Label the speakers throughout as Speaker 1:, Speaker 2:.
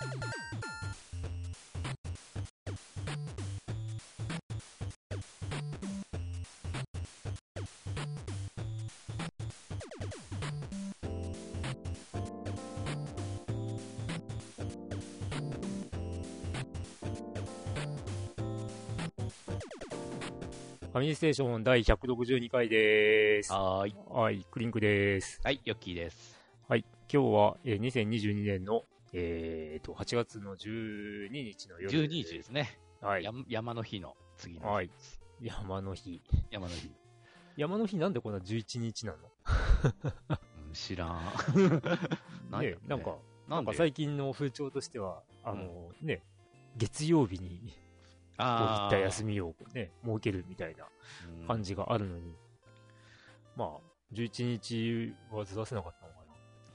Speaker 1: ファミリーステーション第162回でーす。
Speaker 2: はーい。
Speaker 1: はい、クリンクです。
Speaker 2: はい、ヨッキーです。
Speaker 1: はい、今日は、えー2022年の、えーと、8月の12日の夜。
Speaker 2: 12時ですね。
Speaker 1: はい。
Speaker 2: や山の日の次の日。
Speaker 1: はい。山の日。
Speaker 2: 山の日。
Speaker 1: 山の日なんでこんな11日なの？
Speaker 2: うん、知らん。なん
Speaker 1: ねなんか、
Speaker 2: な
Speaker 1: んんか最近の風潮としては、あの、ね、月曜日に、こうい
Speaker 2: あ
Speaker 1: った休みをね、設けるみたいな
Speaker 2: み
Speaker 1: 感じがあるのに、まあ、11日はずらせなかったのか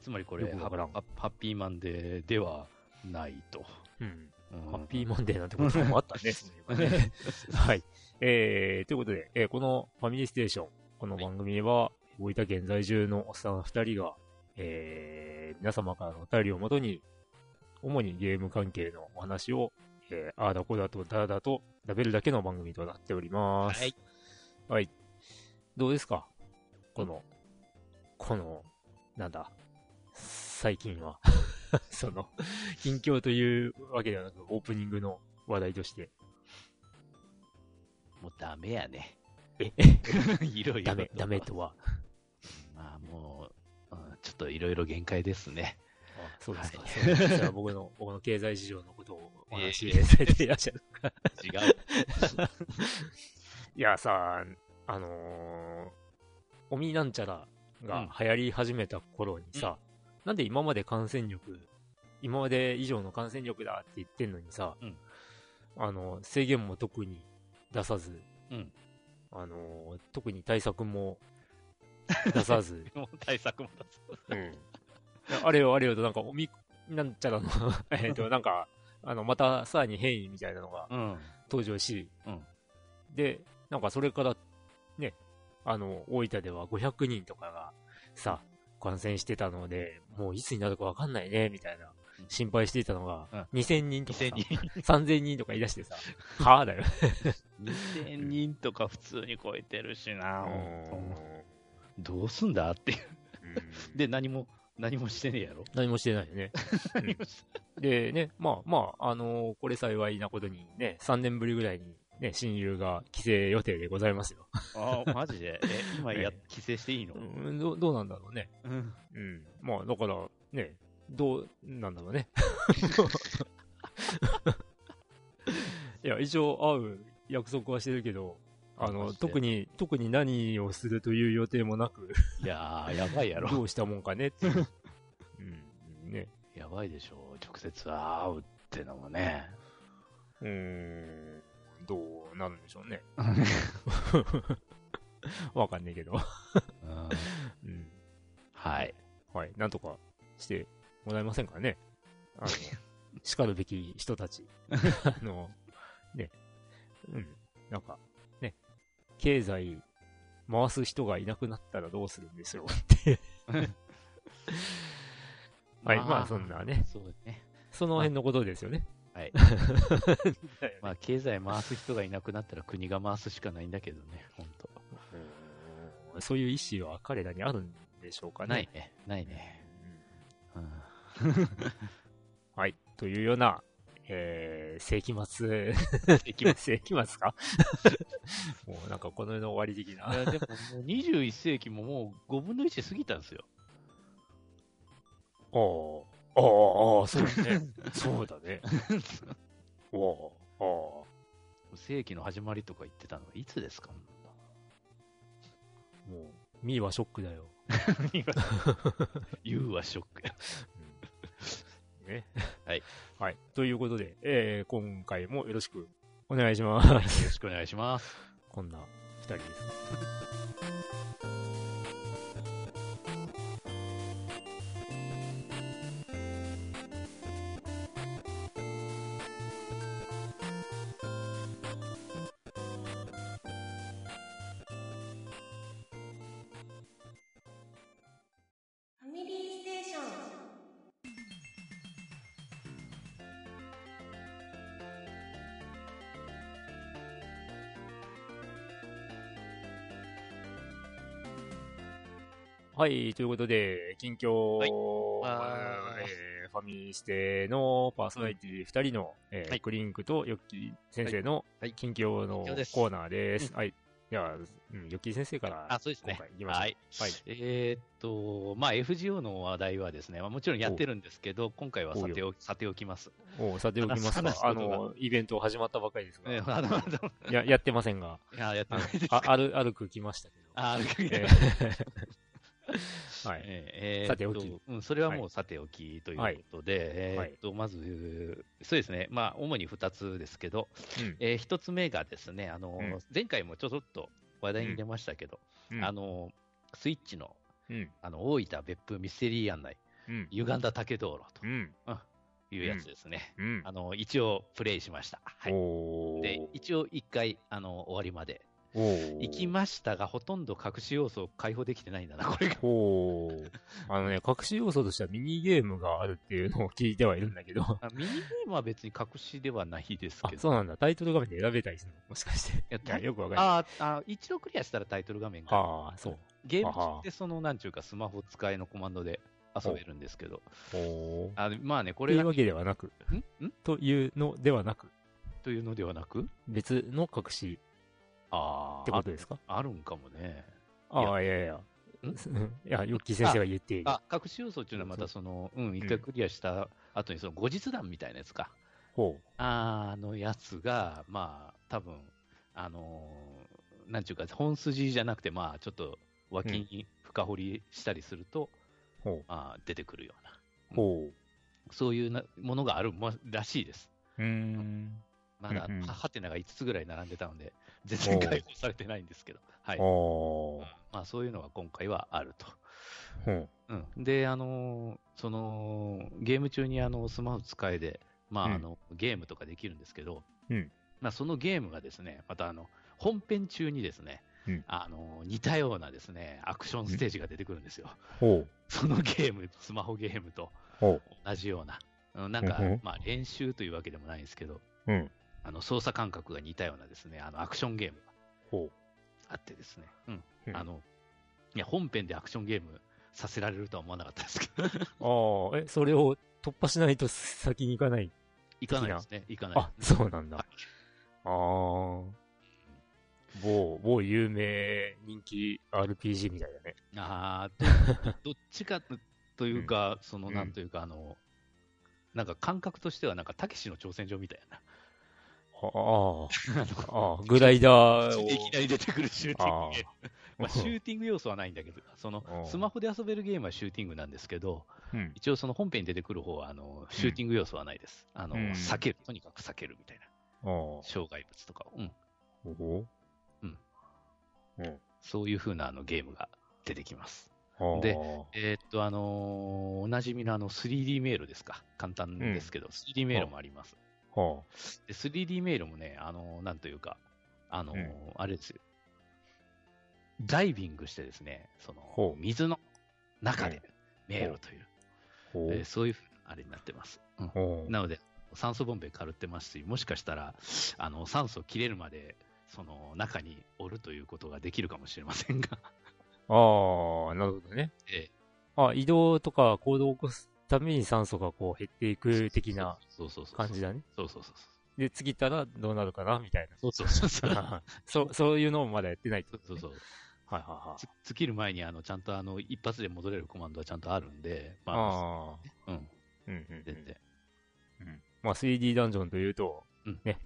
Speaker 2: つまりこれハッピーマンデーではないと。
Speaker 1: な。うん。
Speaker 2: うん
Speaker 1: ハッピーマンデーなんてこともあったね、そういえばね。はい。えー、ということで、えーこのファミリーステーション、この番組は、大分県在住のおっさん二人が、えー、皆様からのお便りをもとに、主にゲーム関係のお話を、えー、あーだこだとだらだと食べるだけの番組となっております。
Speaker 2: はい。
Speaker 1: はい。どうですか？この、この、なんだ、最近は。その、近況というわけではなく、オープニングの話題として。
Speaker 2: もうダメやね。
Speaker 1: え？
Speaker 2: いろいろ。
Speaker 1: ダメ、ダメとは。
Speaker 2: まあもう、うんちょっといろいろ限界ですね。
Speaker 1: あそうですか。
Speaker 2: はい
Speaker 1: そうですか僕の、僕の経済事情のことをお話しされていらっしゃる。
Speaker 2: 違う。
Speaker 1: いやさ、あのー、おみなんちゃらが流行り始めた頃にさ、なんで今まで感染力、今まで以上の感染力だって言ってんのにさ、
Speaker 2: うん
Speaker 1: あの、制限も特に出さず、
Speaker 2: うん
Speaker 1: あのー、特に対策も出さず、
Speaker 2: 対策も出す。
Speaker 1: うん。あれよあれよと、なんか、おみ、なんちゃらの、えっと、なんか、あの、またさらに変異みたいなのが
Speaker 2: うん。
Speaker 1: 登場し、
Speaker 2: うん
Speaker 1: で、なんかそれから、ね、あの、大分では500人とかがさ、感染してたので、もういつになるかわかんないね、みたいな
Speaker 2: うん、
Speaker 1: 心配していたのが、
Speaker 2: うん
Speaker 1: 2000人とかさ
Speaker 2: 2000人。
Speaker 1: 3000人とか言い出してさ、はぁだよ。
Speaker 2: 2000人とか普通に超えてるしな、
Speaker 1: う
Speaker 2: 本当どうすんだっていう。
Speaker 1: ん
Speaker 2: で、何も、何もしてねえやろ。
Speaker 1: 何もしてないよね。
Speaker 2: 何もして
Speaker 1: でね、まあまあ、あのーこれ幸いなことにね、3年ぶりぐらいにね、親友が帰省予定でございますよ。
Speaker 2: ああ、マジで？え、今や、
Speaker 1: え
Speaker 2: 帰省していいの？
Speaker 1: うん、どうどうなんだろうね。
Speaker 2: うん。
Speaker 1: うん。まあ、だから、ね、どうなんだろうね。いや、一応会う約束はしてるけど、あの、特に、特に何をするという予定もなく、
Speaker 2: いやー、やばいやろ。
Speaker 1: どうしたもんかねっていう。うん、ね。
Speaker 2: やばいでしょ。直接会うってのもね。
Speaker 1: うーん、どうなるんでしょうね。わかんねえけど。
Speaker 2: うん
Speaker 1: うん。
Speaker 2: はい。
Speaker 1: はい。なんとかしてもらえませんかね。あの、叱るべき人たち。あの、ね。うん。なんか、ね。経済回す人がいなくなったらどうするんですよって。はいまあそんなね
Speaker 2: そうね。
Speaker 1: その辺のことですよね。
Speaker 2: はい。まあ、経済回す人がいなくなったら国が回すしかないんだけどね、本当
Speaker 1: うんそういう意思は彼らにあるんでしょうかね。
Speaker 2: ないね。ないね。
Speaker 1: はい。というような、えー、世紀末、
Speaker 2: いきます。
Speaker 1: 世紀末か？もうなんかこの世の終わり的な。
Speaker 2: いやでももう21世紀ももう5分の1過ぎたんですよ。
Speaker 1: おーああ、そうだね。そうだね。おーあ
Speaker 2: 世紀の始まりとか言ってたのはいつですか
Speaker 1: あ、もう、ミーはショックだよ。
Speaker 2: 言うはショックや。
Speaker 1: うんね。
Speaker 2: はい。
Speaker 1: はい。ということで、えー、今回もよろしくお願いします。
Speaker 2: よろしくお願いします。
Speaker 1: こんな二人です。はい、ということで、近況、
Speaker 2: はい
Speaker 1: えーファミステのパーソナリティ2人の、えー
Speaker 2: はい
Speaker 1: クリンクとヨッキー先生の
Speaker 2: はい
Speaker 1: 近況のコーナーです。はい。では、うん、ヨッキー先生から、
Speaker 2: あ、そうですね
Speaker 1: 今。回行きましょう。
Speaker 2: はい。
Speaker 1: はい。
Speaker 2: えーっと、まあ、FGO の話題はですね、まあ、もちろんやってるんですけど、今回はさておき、さておきます。
Speaker 1: おさておきますか。あの、イベント始まったばかりですが、
Speaker 2: ね、あの、あの
Speaker 1: ややってませんが、
Speaker 2: いや、やって
Speaker 1: あ
Speaker 2: ないです
Speaker 1: あ歩歩く来ましたけど。
Speaker 2: あ、
Speaker 1: えーはい。
Speaker 2: えー
Speaker 1: さておき
Speaker 2: うん、それはもうさておきということで、
Speaker 1: はい
Speaker 2: えーっと、まず、そうですね、まあ、主に2つですけど、
Speaker 1: うん
Speaker 2: え1つ目がですね、あの、
Speaker 1: うん
Speaker 2: 前回もちょろっと話題に出ましたけど、
Speaker 1: うん
Speaker 2: あの、スイッチの、
Speaker 1: うん。
Speaker 2: あの、大分別府ミステリー案内、
Speaker 1: うん。
Speaker 2: 歪んだ竹道路
Speaker 1: うん。
Speaker 2: というやつですね。
Speaker 1: うん。
Speaker 2: あの、一応プレイしました。はい。で、一応一回、あの、終わりまで行きましたが、ほとんど隠し要素を解放できてないんだな、これが。
Speaker 1: あのね、隠し要素としてはミニゲームがあるっていうのを聞いてはいるんだけど。
Speaker 2: ミニゲームは別に隠しではないですけど。
Speaker 1: そうなんだ。タイトル画面で選べたりするのもしかして。
Speaker 2: いや
Speaker 1: よくわかんない。
Speaker 2: ああ、一度クリアしたらタイトル画面が。
Speaker 1: ああ、そう。
Speaker 2: ゲーム中ってその、なんちゅうか、スマホ使いのコマンドで遊べるんですけど。あまあね、こ
Speaker 1: こ
Speaker 2: れが、
Speaker 1: れいうわけではなく、
Speaker 2: ん？ん？
Speaker 1: というのではなく、
Speaker 2: というのではなく？
Speaker 1: 別の隠し
Speaker 2: あ
Speaker 1: ってことですか？
Speaker 2: あ、あるんかもね。
Speaker 1: ああ、いやいや。
Speaker 2: ん
Speaker 1: うん？いや、ヨッキー先生が言っている。
Speaker 2: あ、隠し要素っていうのはまたその、うん、一回クリアした後にその後日談みたいなやつか。
Speaker 1: ほ
Speaker 2: あのやつが、まあ、多分あのーなんちゅうか、本筋じゃなくて、まあ、ちょっと脇に深掘りしたりすると、
Speaker 1: う。ほ
Speaker 2: まあ、出てくるような、
Speaker 1: う。ほ
Speaker 2: そういうなものがあるもらしいです。
Speaker 1: う。ん。
Speaker 2: まだ、はてなが5つぐらい並んでたので、全然解放されてないんですけど、はい。まあ、そういうのが今回はあると。
Speaker 1: ほう。
Speaker 2: うん、で、あのーその、ゲーム中にあのスマホ使えで、まあ、
Speaker 1: うん
Speaker 2: あの、ゲームとかできるんですけど、
Speaker 1: うん
Speaker 2: まあ、そのゲームがですね、またあの、本編中にですね、
Speaker 1: うん
Speaker 2: あのー似たようなですね、アクションステージが出てくるんですよ。
Speaker 1: ほう。
Speaker 2: そのゲーム、スマホゲームと
Speaker 1: ほ
Speaker 2: 同じような、うんなんかまあ、練習というわけでもないんですけど、
Speaker 1: う。うん。
Speaker 2: あの、操作感覚が似たようなですね、あの、アクションゲームが
Speaker 1: ほ
Speaker 2: あってですね、うん、
Speaker 1: うん
Speaker 2: あの、いや、本編でアクションゲームさせられるとは思わなかったですけど、
Speaker 1: う。ああ、え、それを突破しないと先に行かない？
Speaker 2: 行かないですね、行かないね
Speaker 1: そうなんだ。ああ。某、某有名人気 RPG みたいだね。
Speaker 2: ああ、どどっちかとというか、その、
Speaker 1: うん
Speaker 2: なんというか、あの、なんか感覚としては、なんか、たけしの挑戦状みたいな。
Speaker 1: あ あ、グライダーを。
Speaker 2: いきなり出てくるシューティングゲーム。
Speaker 1: あ
Speaker 2: まあ、シューティング要素はないんだけど、その
Speaker 1: うん
Speaker 2: スマホで遊べるゲームはシューティングなんですけど、
Speaker 1: うん。
Speaker 2: 一応その本編に出てくる方は、あの、シューティング要素はないです。あの、
Speaker 1: うん
Speaker 2: 避ける。とにかく避けるみたいな。障害物とかを。うん。
Speaker 1: おほ
Speaker 2: うん。
Speaker 1: うん。
Speaker 2: そういう風なあのゲームが出てきます。で、えーっと、あのーおなじみのあの 3D メールですか。簡単ですけど、3D メールもあります。
Speaker 1: は
Speaker 2: で、3D メールもね、あのーなんというか、あのー
Speaker 1: うん
Speaker 2: あれですよ。ダイビングしてですね、その、水の中で迷路という、
Speaker 1: ほう。
Speaker 2: えーそういうふうなあれになってます。うん。なので、酸素ボンベ軽ってますし、もしかしたら、あの、酸素切れるまで、その中におるということができるかもしれませんが、
Speaker 1: ああ、なるほどね。
Speaker 2: え
Speaker 1: あ、移動とか行動を起こすために酸素がこう減っていく的な
Speaker 2: そうそうそう
Speaker 1: 感じだね。
Speaker 2: そうそうそう
Speaker 1: で、次ったらどうなるかなみたい
Speaker 2: そう。そうそうそう。
Speaker 1: な。そう、そういうのもまだやってないってことね
Speaker 2: そうそう。
Speaker 1: はいはいはい。
Speaker 2: つ尽きる前に、あの、ちゃんとあの、一発で戻れるコマンドはちゃんとあるんで、まあ、
Speaker 1: ああ。
Speaker 2: うん、
Speaker 1: うんうんうん。
Speaker 2: 全然。
Speaker 1: うん。まあ 3D ダンジョンというと、
Speaker 2: うん
Speaker 1: ね、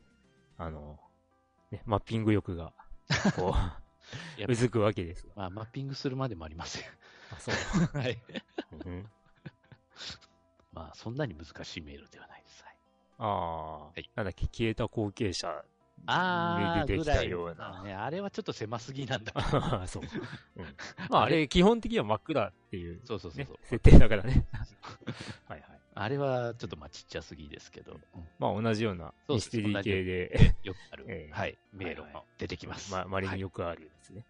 Speaker 1: あの、ね、マッピング欲が、こう、うずくわけですが。
Speaker 2: まあ、マッピングするまでもありません。
Speaker 1: あ、そう。
Speaker 2: はい。
Speaker 1: うん、
Speaker 2: まあ、そんなに難しいメールではないです。はい
Speaker 1: ああ、
Speaker 2: い
Speaker 1: なんだっけ、消えた後継者
Speaker 2: あ
Speaker 1: で出てきたような。
Speaker 2: あね、あれはちょっと狭すぎなんだ。
Speaker 1: あ そう。うん、まあ、あれ、基本的には真っ暗っていう、ね
Speaker 2: そうそうそう。
Speaker 1: 設定だからね。はいはい。
Speaker 2: あれはちょっとまあちっちゃすぎですけど、うん
Speaker 1: まあ、同じようなミステリー系で、
Speaker 2: よくある、
Speaker 1: ええ
Speaker 2: はい、迷路
Speaker 1: はいは
Speaker 2: も出てきます。
Speaker 1: ま、まれ
Speaker 2: はい
Speaker 1: によくあるやつね。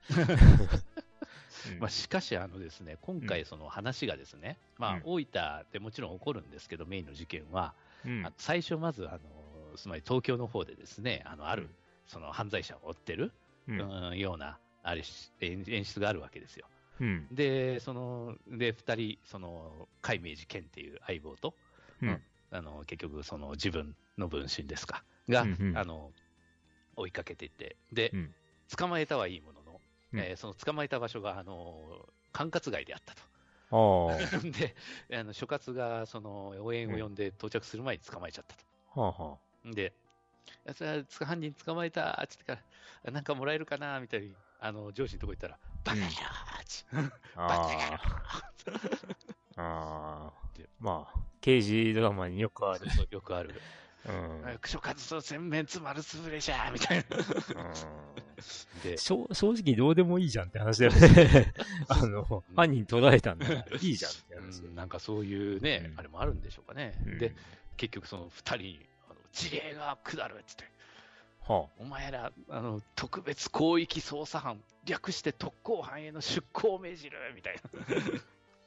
Speaker 1: うん。
Speaker 2: まあ、しかし、あのですね、今回その話がですね、まあ
Speaker 1: うん、
Speaker 2: 大分でもちろん起こるんですけど、メインの事件は、
Speaker 1: うん。
Speaker 2: 最初まず、あの、つまり東京の方でですね、あの、ある
Speaker 1: うん、
Speaker 2: その犯罪者を追ってる、
Speaker 1: うん。
Speaker 2: うんような、あれし演演出があるわけですよ。
Speaker 1: うん。
Speaker 2: で、その、で、二人、その、海明寺健っていう相棒と、
Speaker 1: うん。
Speaker 2: あの、結局、その自分の分身ですか、が、
Speaker 1: うんうん。
Speaker 2: あの、追いかけていって、で、
Speaker 1: うん。
Speaker 2: 捕まえたはいいものの、
Speaker 1: うん
Speaker 2: えーその捕まえた場所が、あの、管轄外であったと。
Speaker 1: ああ。
Speaker 2: で、あの諸葛がその応援を呼んで到着する前に捕まえちゃったと。
Speaker 1: はあは
Speaker 2: で、いやそれはつ犯人捕まえたって言ってから、なんかもらえるかなみたいに、あの上司のとこ行ったら、バカ野郎って
Speaker 1: あ。
Speaker 2: バカ野郎
Speaker 1: ああ
Speaker 2: で。
Speaker 1: まあ、刑事ドラマによくある。
Speaker 2: そうよくある。
Speaker 1: うん。
Speaker 2: 諸葛と洗面つ丸つぶれじゃみたいな。で、
Speaker 1: 正直どうでもいいじゃんって話だよね。あの、犯人捕らえたんだからいいじゃんって話。
Speaker 2: うんなんかそういうね、
Speaker 1: うん
Speaker 2: あれもあるんでしょうかね。
Speaker 1: うん
Speaker 2: で、結局その二人に、あの事例が下るって言って、
Speaker 1: は
Speaker 2: お前ら、あの、特別広域捜査班、略して特攻班への出向を命じるみたいな。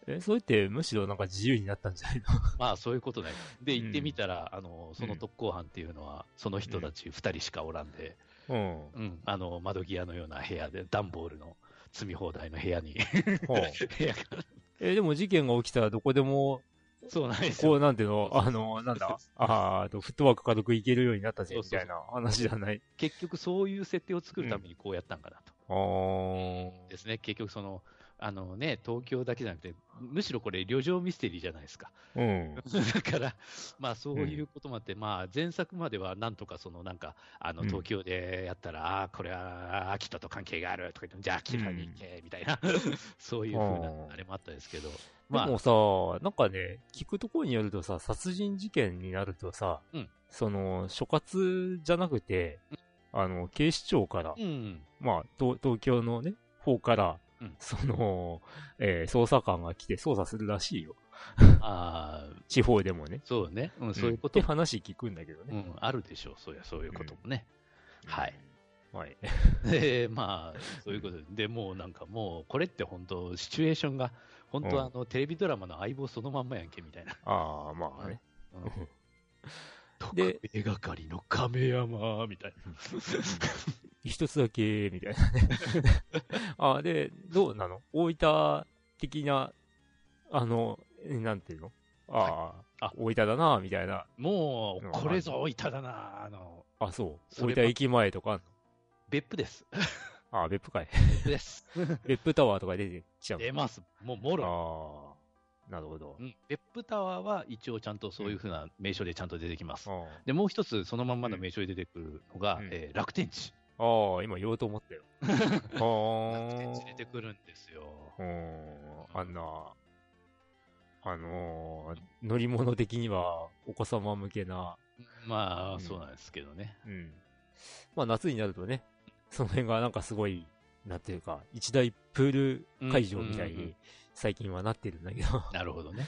Speaker 1: あ、え、それってむしろなんか自由になったんじゃない
Speaker 2: まあ、そういうことね。で、
Speaker 1: うん。
Speaker 2: 行ってみたら、あの、その特攻班っていうのは、その人たち二人しかおらんで、
Speaker 1: の
Speaker 2: うん、あの、窓際のような部屋で、段ボールの積み放題の部屋に、部屋が、
Speaker 1: え、でも事件が起きたらどこでも、
Speaker 2: そうなんですよ。
Speaker 1: こう、なんていうの、あの、なんだ、ああと、フットワーク軽くいけるようになったぜ、みたいな話じゃない。
Speaker 2: 結局そういう設定を作るためにこうやったんかなと。
Speaker 1: あー。
Speaker 2: ですね。結局その、あのね、東京だけじゃなくて、むしろこれ、旅情ミステリーじゃないですか。
Speaker 1: うん。
Speaker 2: だから、まあそういうこともあって、まあ前作まではなんとかそのなんか、あの
Speaker 1: うん。
Speaker 2: 東京でやったら、ああ、これは秋田と関係があるとか言って、じゃあ秋田に行け、みたいな、そういうふうなあれもあったんですけど、まあ、
Speaker 1: でもさ、なんかね、聞くところによるとさ、殺人事件になるとさ、
Speaker 2: うん。
Speaker 1: その、所轄じゃなくて、あの、警視庁から、
Speaker 2: うん、
Speaker 1: まあ、東東京のね、方から、
Speaker 2: うん
Speaker 1: その、えー捜査官が来て捜査するらしいよ。
Speaker 2: ああ、
Speaker 1: 地方でもね。
Speaker 2: そうね、うん、そういうこ
Speaker 1: って
Speaker 2: とも、
Speaker 1: 話聞くんだけどね。
Speaker 2: うん、あるでしょう、そうや、そういうこともね。はい。
Speaker 1: はい。
Speaker 2: で、まあ、そういうことで、でもうなんかもう、これって本当、シチュエーションが、本当、
Speaker 1: うん
Speaker 2: あの、テレビドラマの相棒そのまんまやんけ、みたいな。
Speaker 1: ああ、まあね。
Speaker 2: うん
Speaker 1: で
Speaker 2: 特命係の亀山みたいな。
Speaker 1: 一つだけ、みたいなね。あ あ、で、どうなの？大分的な、あの、えなんていうの？ああ、
Speaker 2: あ
Speaker 1: 大分だな、みたいな。
Speaker 2: もう、これぞいただな、あの、
Speaker 1: あ、そう。大分駅前とか
Speaker 2: 別府です。
Speaker 1: ああ、別府かい。
Speaker 2: 別府です。
Speaker 1: 別府タワーとか出てきちゃうの？
Speaker 2: 出ます。もう、もろ。
Speaker 1: ああ、なるほど
Speaker 2: う。ん、別府タワーは一応ちゃんとそういうふうな名称でちゃんと出てきます。
Speaker 1: あ
Speaker 2: で、もう一つ、そのまんまの名称で出てくるのが、
Speaker 1: うん
Speaker 2: えー楽天地。
Speaker 1: ああ、今言おうと思ったよ。
Speaker 2: 楽天
Speaker 1: は
Speaker 2: 地出てくるんですよ。
Speaker 1: あ。うんあんな、あのー乗り物的にはお子様向けな、
Speaker 2: まあ、
Speaker 1: うん
Speaker 2: そうなんですけどね。
Speaker 1: うん。まあ夏になるとね、その辺がなんかすごい、なんていうか、一大プール会場みたい
Speaker 2: うんうんうんう
Speaker 1: に最近はなってるんだけど。
Speaker 2: なるほどね。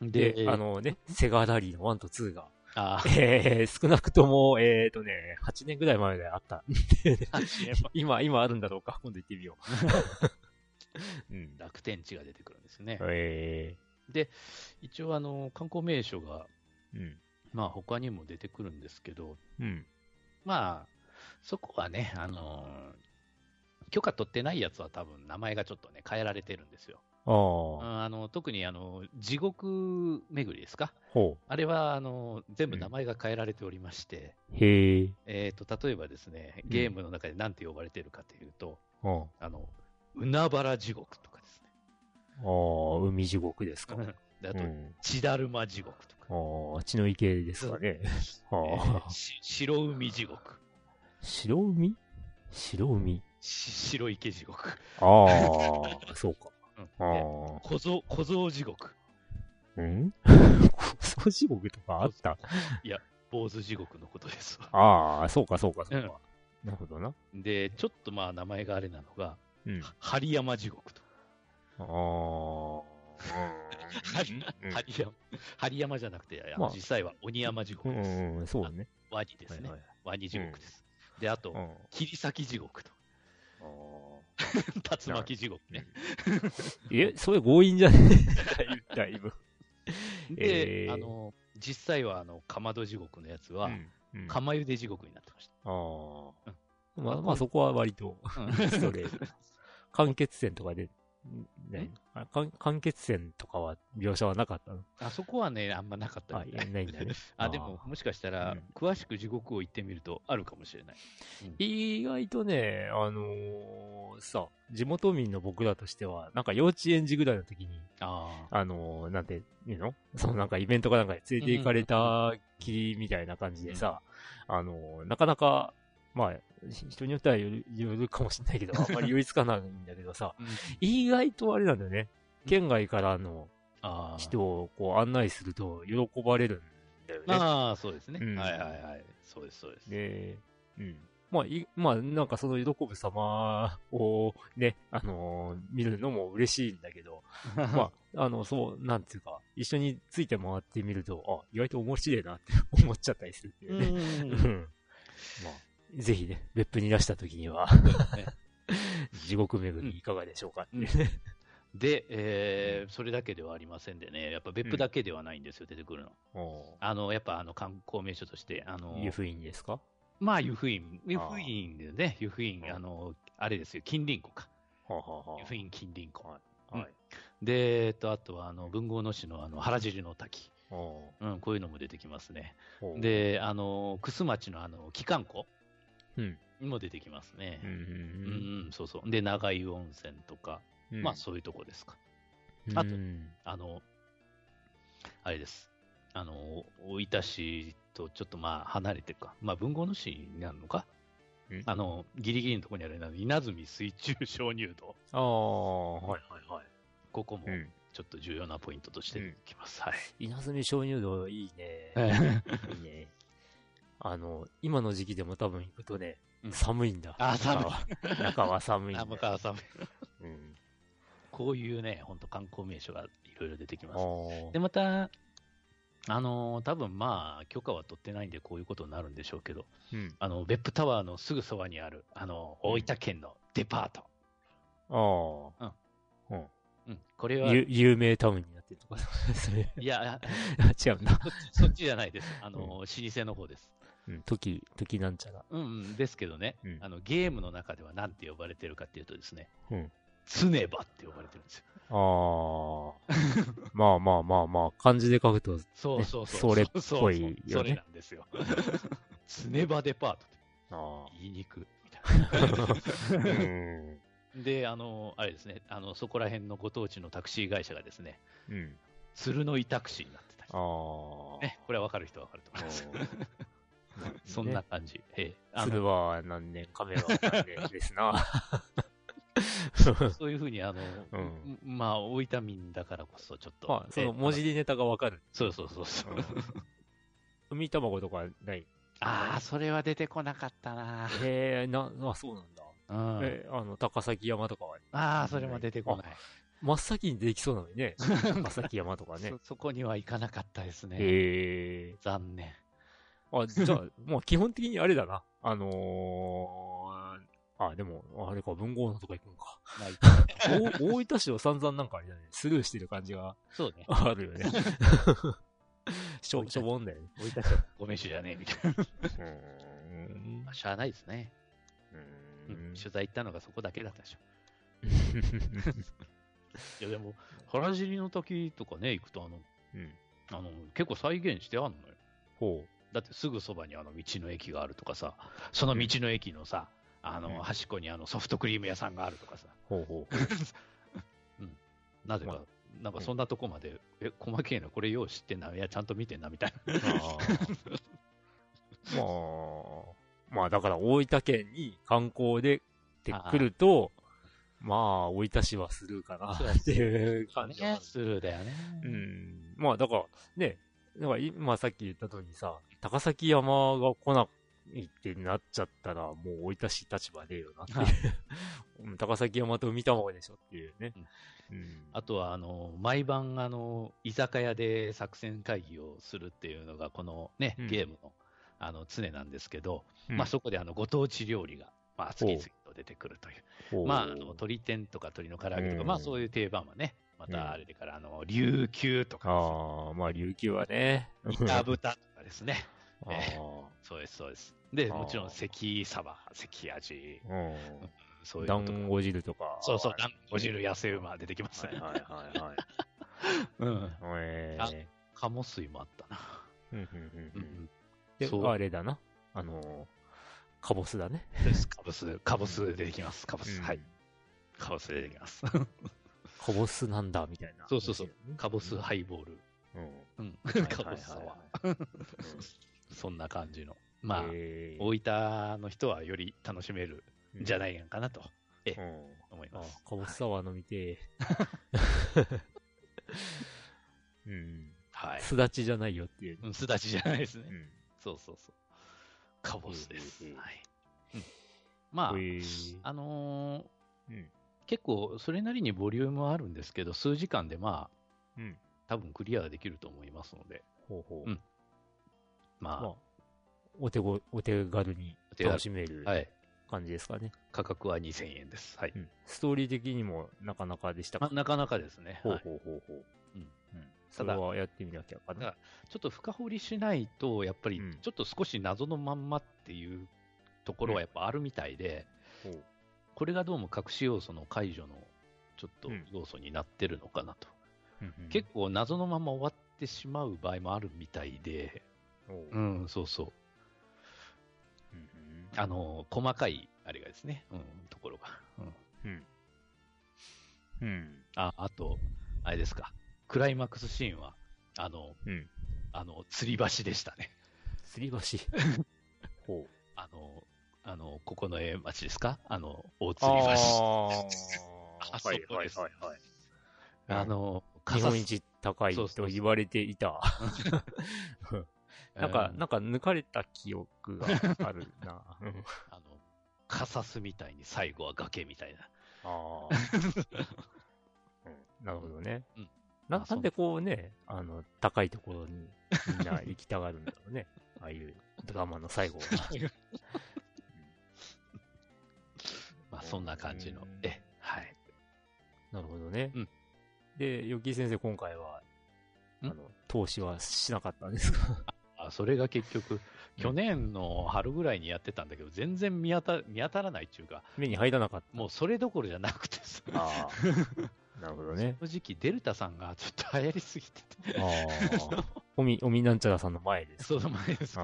Speaker 1: で、
Speaker 2: で、
Speaker 1: あのね、セガラリーの1と2が、
Speaker 2: あ
Speaker 1: えー、少なくとも、えーとね、8年ぐらい前であった。
Speaker 2: ー
Speaker 1: 今、今あるんだろうか？今度行ってみよう。うん。
Speaker 2: 楽天地が出てくるんですね。
Speaker 1: え
Speaker 2: 一応、あの、観光名所が、
Speaker 1: ー、うん。
Speaker 2: まあ、他にも出てくるんですけど、
Speaker 1: うん。
Speaker 2: まあ、そこはね、あの許可取ってないやつは多分名前がちょっとね、変えられてるんですよ。
Speaker 1: ああ、
Speaker 2: あの特にあの地獄巡りですか？
Speaker 1: ほ
Speaker 2: あれはあの全部名前が変えられておりまして、
Speaker 1: う。へえ。
Speaker 2: えー、と例えばですね、ゲームの中で何て呼ばれてるかというと、
Speaker 1: あ
Speaker 2: あの海原地獄とかです
Speaker 1: あ、海地獄ですか。
Speaker 2: あと、
Speaker 1: うん。
Speaker 2: 血だるま地獄とか、
Speaker 1: ああ、血の池ですかね。
Speaker 2: え
Speaker 1: あ
Speaker 2: 白海地獄、
Speaker 1: 白海？白海？
Speaker 2: し白池地獄、
Speaker 1: ああ、そうか。
Speaker 2: 小僧小僧地獄、
Speaker 1: うん 小地獄とかあった？
Speaker 2: 坊主地獄のことですわ。
Speaker 1: ああ、そうか、そうか、そうか。なるほどな。
Speaker 2: で、ちょっとまあ名前があれなのが、
Speaker 1: うん。
Speaker 2: 針山地獄と。
Speaker 1: ああ。
Speaker 2: 針山針山じゃなくて、
Speaker 1: まあ
Speaker 2: 実際は鬼山地獄
Speaker 1: うん、
Speaker 2: です。
Speaker 1: うんうん、そうね。
Speaker 2: ワニですね。
Speaker 1: はいはい
Speaker 2: ワニ地獄です。で、あと、
Speaker 1: うん
Speaker 2: 切り裂き地獄と。
Speaker 1: あ
Speaker 2: 竜巻地獄ね。
Speaker 1: ー え、それ強引じゃね？だいぶ、だいぶ。
Speaker 2: で、
Speaker 1: えー
Speaker 2: あの、実際は、あの、かまど地獄のやつは、
Speaker 1: うんうん
Speaker 2: 釜茹で地獄になってまし
Speaker 1: ああ。
Speaker 2: うん
Speaker 1: まあ、まあ、そこは割と、
Speaker 2: た。うん
Speaker 1: ストレート。間欠泉とかで、ね、あ間間欠泉とかは描写はなかったの？
Speaker 2: あそこはね、あんまなかった
Speaker 1: あ、
Speaker 2: みたい。
Speaker 1: いないんだね。
Speaker 2: あ、でも、もしかしたら、
Speaker 1: うん。
Speaker 2: 詳しく地獄を行ってみるとあるかもしれない。
Speaker 1: 意外とね、あのーさ、地元民の僕らとしては、なんか幼稚園児ぐらいの時に、
Speaker 2: あ
Speaker 1: あのーなんていうの？そのなんかイベントかなんかで連れて行かれたきりみたいな感じでさ、あのーなかなか、まあ、ひ人によってはよるよるかもしれないけど、あんまり寄りつかないんだけどさ、
Speaker 2: あ。うん
Speaker 1: 意外とあれなんだよね。県外からの人をこう案内すると喜ばれるんだよね。
Speaker 2: ああ、そうですね。
Speaker 1: うん
Speaker 2: はいはいはい。そうです、そうです。
Speaker 1: で、うん。まあ、い、まあ、なんかその喜ぶ様をね、あのー見るのも嬉しいんだけど、まあ、あの、そう、なんていうか、一緒について回ってみると、あ、意外と面白いなって思っちゃったりするっていうね。
Speaker 2: うん
Speaker 1: うん。まあ、ぜひね、別府に出した時には、
Speaker 2: ね。
Speaker 1: 地獄巡りいかがでしょうかっていうね。
Speaker 2: で、えーそれだけではありませんでね、やっぱ別府だけではないんですよ、出てくるの。
Speaker 1: お
Speaker 2: あの、やっぱあの観光名所として、あの、
Speaker 1: 湯布院ですか？
Speaker 2: まあ、湯布院、湯布院でね、湯布院
Speaker 1: う、ん。
Speaker 2: あの、あれですよ、近隣湖か。
Speaker 1: はあ、はあは
Speaker 2: 湯布院近隣湖。
Speaker 1: あ、はい。
Speaker 2: で、えっと、あとは、あの、文豪の市の、あの、原尻の滝。
Speaker 1: お
Speaker 2: う。ん、こういうのも出てきますね。
Speaker 1: ー
Speaker 2: で、あの、楠町の、あの、機関湖
Speaker 1: うん。
Speaker 2: も出てきますね
Speaker 1: うん。。
Speaker 2: うん、うん、そうそう。で、長井温泉とか、
Speaker 1: うん。
Speaker 2: まあ、そういうとこですか。
Speaker 1: うん、
Speaker 2: あとあの、あれです。あの、大分市とちょっとまあ離れてるか。まあ文豪の市になるのか
Speaker 1: ん
Speaker 2: あの、ギリギリのところにある稲積水中鍾乳洞。
Speaker 1: ああ、はいはいはい。
Speaker 2: ここも
Speaker 1: うん。
Speaker 2: ちょっと重要なポイントとしてきます。はい。
Speaker 1: 稲積鍾乳洞いいね。いいね。あの、今の時期でも多分行くとね、
Speaker 2: うん
Speaker 1: 寒いんだ。
Speaker 2: あ寒い
Speaker 1: 中は。中は寒いんだ。
Speaker 2: あ、向川さん、
Speaker 1: うん。
Speaker 2: こういうね、本当観光名所がいろいろ出てき
Speaker 1: あ
Speaker 2: ます。
Speaker 1: ー
Speaker 2: で、また、あのー多分まあ、許可は取ってないんで、こういうことになるんでしょうけど、
Speaker 1: うん。
Speaker 2: あの、別府タワーのすぐそばにある、あの、大分県のデパート。
Speaker 1: ああ。
Speaker 2: うん、これは、
Speaker 1: ゆ有名タウンになってるとか、それ、
Speaker 2: いや、
Speaker 1: 違うんだ。
Speaker 2: そっちそっちじゃないです。あの、老舗の方です。
Speaker 1: うん、時、時なんちゃら。
Speaker 2: うん、うん、ですけどね、
Speaker 1: うん
Speaker 2: あの、ゲームの中では何て呼ばれてるかっていうとですね、
Speaker 1: うん。
Speaker 2: 常場って呼ばれてるんですよ。
Speaker 1: ああ。まあまあまあまあ、漢字で書くと、
Speaker 2: そうそうそう。
Speaker 1: それっぽいよね
Speaker 2: それなんですよ。常場デパートって
Speaker 1: あ
Speaker 2: 言いにくみたい
Speaker 1: あ。うん。
Speaker 2: な。で、あの、あれですね、あの、そこら辺のご当地のタクシー会社がですね、
Speaker 1: うん。
Speaker 2: 鶴の井タクシーになってたり。
Speaker 1: ああ。
Speaker 2: ね、これは分かる人は分かると思います。
Speaker 1: うん
Speaker 2: そんな感じ。ええあの
Speaker 1: 鶴は何年、亀は何年ですな。
Speaker 2: そういうふうに、あの、
Speaker 1: うん
Speaker 2: まあ、大分民だからこそ、ちょっと。
Speaker 1: まあ、その文字
Speaker 2: で。
Speaker 1: でネタがわかる。
Speaker 2: そうそうそうそう。
Speaker 1: 海卵とかない？
Speaker 2: ああ、それは出てこなかったな。
Speaker 1: へえ、な、あ、そうなんだ。
Speaker 2: うん。
Speaker 1: え、あの、高崎山とかは、
Speaker 2: ああ、それも出てこない。
Speaker 1: 真っ先にできそうなのにね。高崎山とかね
Speaker 2: そ。そこには行かなかったですね。
Speaker 1: へえ。
Speaker 2: 残念。
Speaker 1: あ、じゃあ、もう基本的にあれだな。あのー、あ、でも、あれか、文豪のとか行くんか。大分市を散々なんかあれだね、スルーしてる感じが
Speaker 2: そうね。
Speaker 1: あるよね。しょ、しょぼんだよね。
Speaker 2: 置いた人ごめんしじゃねえみたいな。
Speaker 1: うーん
Speaker 2: まあ、しゃあないですね。
Speaker 1: う
Speaker 2: うん
Speaker 1: ん
Speaker 2: 取材行ったのがそこだけだったでしょ。いや、でも、原尻の滝とかね、行くと、あの、
Speaker 1: うん。
Speaker 2: あの結構再現してあんのよ。
Speaker 1: ほ
Speaker 2: だってすぐそばにあの道の駅があるとかさ、その道の駅のさ、あの、
Speaker 1: うん
Speaker 2: 端っこにあのソフトクリーム屋さんがあるとかさ、
Speaker 1: う。ほうほ
Speaker 2: なぜか、
Speaker 1: ま
Speaker 2: なんかそんなとこまで、え、細けえな、これよう知ってんな、いや、ちゃんと見てんな、みたいな。
Speaker 1: まあ、まあだから大分県に観光でってくると、まあ、大分市はスルーかなっていう感じは
Speaker 2: スルーだよね。
Speaker 1: うん。まあ、だから、ね、だから今さっき言った通りさ、高崎山が来ないってなっちゃったら、もう大分市立場ねえよなっていう。うん高崎山と海卵でしょっていうね。うん。
Speaker 2: あとは、あの、毎晩、あの、居酒屋で作戦会議をするっていうのが、このね、
Speaker 1: うん
Speaker 2: ゲームの、あの、常なんですけど、
Speaker 1: うん
Speaker 2: まあそこで、あの、ご当地料理が、まあ、次々と出てくるという。まあ、あの、鶏天とか鶏の唐揚げとか、
Speaker 1: うん
Speaker 2: まあそういう定番はね、ま
Speaker 1: うん
Speaker 2: たあれでから、あの、琉球とか
Speaker 1: ああ、まあ、琉球はね。
Speaker 2: ですね、板豚とかですね。
Speaker 1: あ
Speaker 2: えそうです、そうです。で、
Speaker 1: あー
Speaker 2: もちろん、関サバ、関味、
Speaker 1: あ。うん。
Speaker 2: そういう
Speaker 1: 団子汁とか。
Speaker 2: そうそう、団子汁痩せ馬出てきますね。
Speaker 1: はいはいはいはい。
Speaker 2: うん。
Speaker 1: え
Speaker 2: あ
Speaker 1: ー
Speaker 2: 鴨水もあったな。
Speaker 1: うんうんうん。で
Speaker 2: そう
Speaker 1: あれだな。あのー、カボスだね。
Speaker 2: です。カボス、カボス出てきます。カボス。
Speaker 1: うん
Speaker 2: はい。。カボス出てきます。
Speaker 1: カボスなんだ、みたいな。
Speaker 2: そうそうそう
Speaker 1: うん。
Speaker 2: カボスハイボール。
Speaker 1: うん。
Speaker 2: うカボスサ
Speaker 1: はい
Speaker 2: ワ
Speaker 1: はい
Speaker 2: ー。そんな感じの。まあ、
Speaker 1: えー
Speaker 2: 大分の人はより楽しめるんじゃないかなと
Speaker 1: うん。あ
Speaker 2: 思います。、
Speaker 1: カボスサワー飲みてー。うん。
Speaker 2: はい。
Speaker 1: すだちじゃないよっていう。
Speaker 2: うん、すだちじゃないですね
Speaker 1: う。ん。
Speaker 2: そうそうそう。カボスです。
Speaker 1: ええ
Speaker 2: はい。うんまあ
Speaker 1: え、ー
Speaker 2: あのー
Speaker 1: うん。
Speaker 2: 結構それなりにボリュームはあるんですけど、数時間でまあ、
Speaker 1: うん。
Speaker 2: 多分クリアできると思いますので、
Speaker 1: ほうほう。
Speaker 2: うんまあ、
Speaker 1: まあ、お手ご、お手軽に楽しめる
Speaker 2: はい。
Speaker 1: 感じですかね。
Speaker 2: 価格は2000円です。はい。
Speaker 1: うん。ストーリー的にもなかなかでしたか？
Speaker 2: まあ、なかなかですね。
Speaker 1: ほう
Speaker 2: はい
Speaker 1: ほうほうほう。
Speaker 2: うん。
Speaker 1: うん。そ
Speaker 2: ただ
Speaker 1: れはやってみなきゃかな。
Speaker 2: だちょっと深掘りしないと、やっぱり
Speaker 1: うん
Speaker 2: ちょっと少し謎のまんまっていうところはやっぱあるみたいで、
Speaker 1: ほう
Speaker 2: これがどうも隠し要素の解除のちょっと
Speaker 1: うん
Speaker 2: 要素になってるのかなと。
Speaker 1: うんうん
Speaker 2: 結構謎のまま終わってしまう場合もあるみたいで、
Speaker 1: おう
Speaker 2: うん、そうそう。
Speaker 1: うんうん
Speaker 2: あの、細かい、あれがですね、うん、ところが。うん。
Speaker 1: うん。うん。
Speaker 2: あ、あと、あれですか。クライマックスシーンは、あの、
Speaker 1: うん。
Speaker 2: あの、吊り橋でしたね。
Speaker 1: 吊り橋。ほう。
Speaker 2: あの、あの、ここの絵町ですか？あの、大吊り橋。
Speaker 1: あ
Speaker 2: そこです
Speaker 1: はいはいはい。
Speaker 2: あの、
Speaker 1: 日本一高いと言われていた。なんか、
Speaker 2: うん
Speaker 1: なんか抜かれた記憶があるな。う ん
Speaker 2: あの、カサスみたいに最後は崖みたいな。
Speaker 1: ああ。うんなるほどね。
Speaker 2: うんあ
Speaker 1: ななんでこうね、あの、高いところにみんな行きたがるんだろうね。ああいうドラマの最後は。
Speaker 2: まあ、そんな感じの
Speaker 1: うん
Speaker 2: 絵。はい。
Speaker 1: なるほどね。
Speaker 2: うん
Speaker 1: で、ヨッキー先生、今回は、あ
Speaker 2: ん？
Speaker 1: の、投資はしなかったんですか？
Speaker 2: あそれが結局、去年の春ぐらいにやってたんだけど、全然見当た見当たらないっていうか、
Speaker 1: 目に入らなかった。
Speaker 2: もうそれどころじゃなくてさ、
Speaker 1: ああ。なるほどね。
Speaker 2: 正直、デルタさんがちょっと流行りすぎてて、
Speaker 1: ああ。おみ、おみなんちゃらさんの前です。
Speaker 2: その前です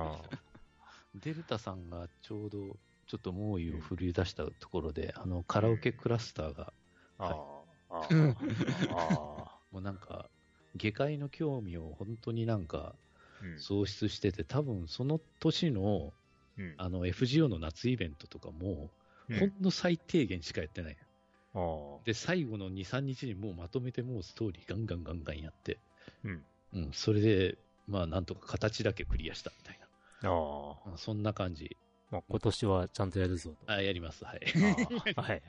Speaker 2: デルタさんがちょうど、ちょっと猛威を振り出したところで、あの、カラオケクラスターが、
Speaker 1: あ。あ
Speaker 2: はい
Speaker 1: あ。ああ。
Speaker 2: もうなんか、下界の興味を本当になんか
Speaker 1: うん
Speaker 2: 喪失してて、多分その年の
Speaker 1: うん
Speaker 2: あの FGO の夏イベントとかも、
Speaker 1: うん
Speaker 2: ほんの最低限しかやってない。で、最後の2、3日にもうまとめてもうストーリーガンガンガンガンやって、
Speaker 1: うん。
Speaker 2: うん、それで、まあなんとか形だけクリアしたみたいな。
Speaker 1: ああ。
Speaker 2: うんそんな感じ。
Speaker 1: まあ、今年はちゃんとやるぞと。
Speaker 2: あ、やります。はい。
Speaker 1: はい。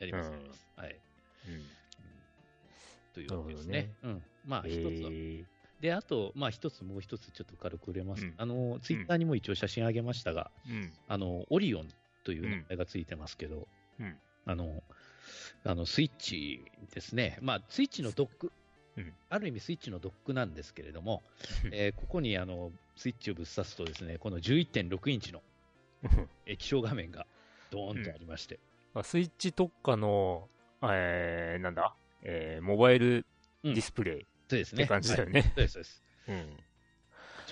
Speaker 2: やります、
Speaker 1: うん
Speaker 2: やります。はい。というわけですね。うん。まあ一つで、あと、まあ一つ、もう一つちょっと軽く触れます。
Speaker 1: うん
Speaker 2: あの、ツイッターにも一応写真あげましたが。あの、オリオンという名前がついてますけど、
Speaker 1: うん。
Speaker 2: あの、あの、スイッチですね。まあ、スイッチのドック、
Speaker 1: うん
Speaker 2: ある意味スイッチのドックなんですけれども、えーここにあの、スイッチをぶっ刺すとですね、この11.6インチの 液晶画面がドーンとありまして、
Speaker 1: まあスイッチ特化の、えー、なんだ？えー、モバイルディスプレイっ
Speaker 2: そうですね。
Speaker 1: て感じだよ
Speaker 2: はい
Speaker 1: ね。
Speaker 2: そうです、そうです。
Speaker 1: うん。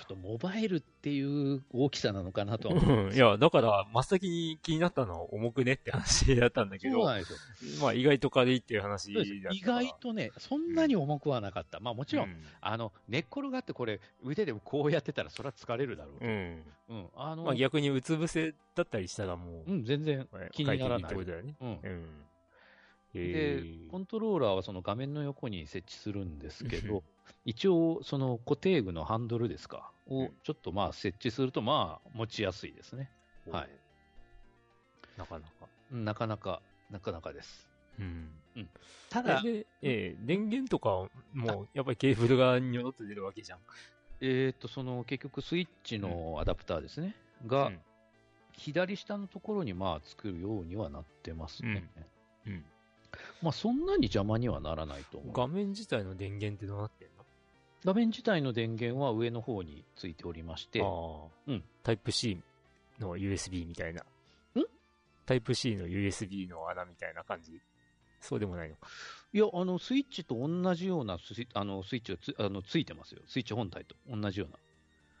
Speaker 2: ちょっとモバイルっていう大きさなのかなとは思う。
Speaker 1: うんいや、だから、真っ先に気になったのは重くねって話だったんだけど、
Speaker 2: そうなんですよ。
Speaker 1: まあ意外と軽いっていう話だった
Speaker 2: 意外とね、そんなに重くはなかった。まあもちろん、
Speaker 1: うん
Speaker 2: あの、寝っ転がってこれ、腕でこうやってたら、それは疲れるだろうと。
Speaker 1: うん。
Speaker 2: うん。あの、
Speaker 1: まあ逆にうつ伏せだったりしたらもう、
Speaker 2: うん、全然気にならない
Speaker 1: ね。
Speaker 2: うん。
Speaker 1: うん。
Speaker 2: で
Speaker 1: えー、
Speaker 2: コントローラーはその画面の横に設置するんですけど、一応、その固定具のハンドルですか、を
Speaker 1: うん
Speaker 2: ちょっとまあ設置すると、まあ持ちやすいですね。はい。
Speaker 1: なかなか。
Speaker 2: うんなかなか、なかなかです。
Speaker 1: うん。
Speaker 2: ただ、
Speaker 1: で、えー電源とかも、やっぱりケーブルがにょろっと出るわけじゃん。
Speaker 2: えっ、と、その結局スイッチのアダプターですね、が、
Speaker 1: うん
Speaker 2: 左下のところにまあ作るようにはなってますね。
Speaker 1: うん。
Speaker 2: まあそんなに邪魔にはならないと思う。
Speaker 1: 画面自体の電源ってどうなってんの？
Speaker 2: 画面自体の電源は上の方についておりまして、うん
Speaker 1: タイプ C の USB みたいな。タイプ C の USB の穴みたいな感じ？そうでもないのか。
Speaker 2: いや、あの、スイッチと同じようなスイあのスイッチがつあのついてますよ。スイッチ本体と同じような。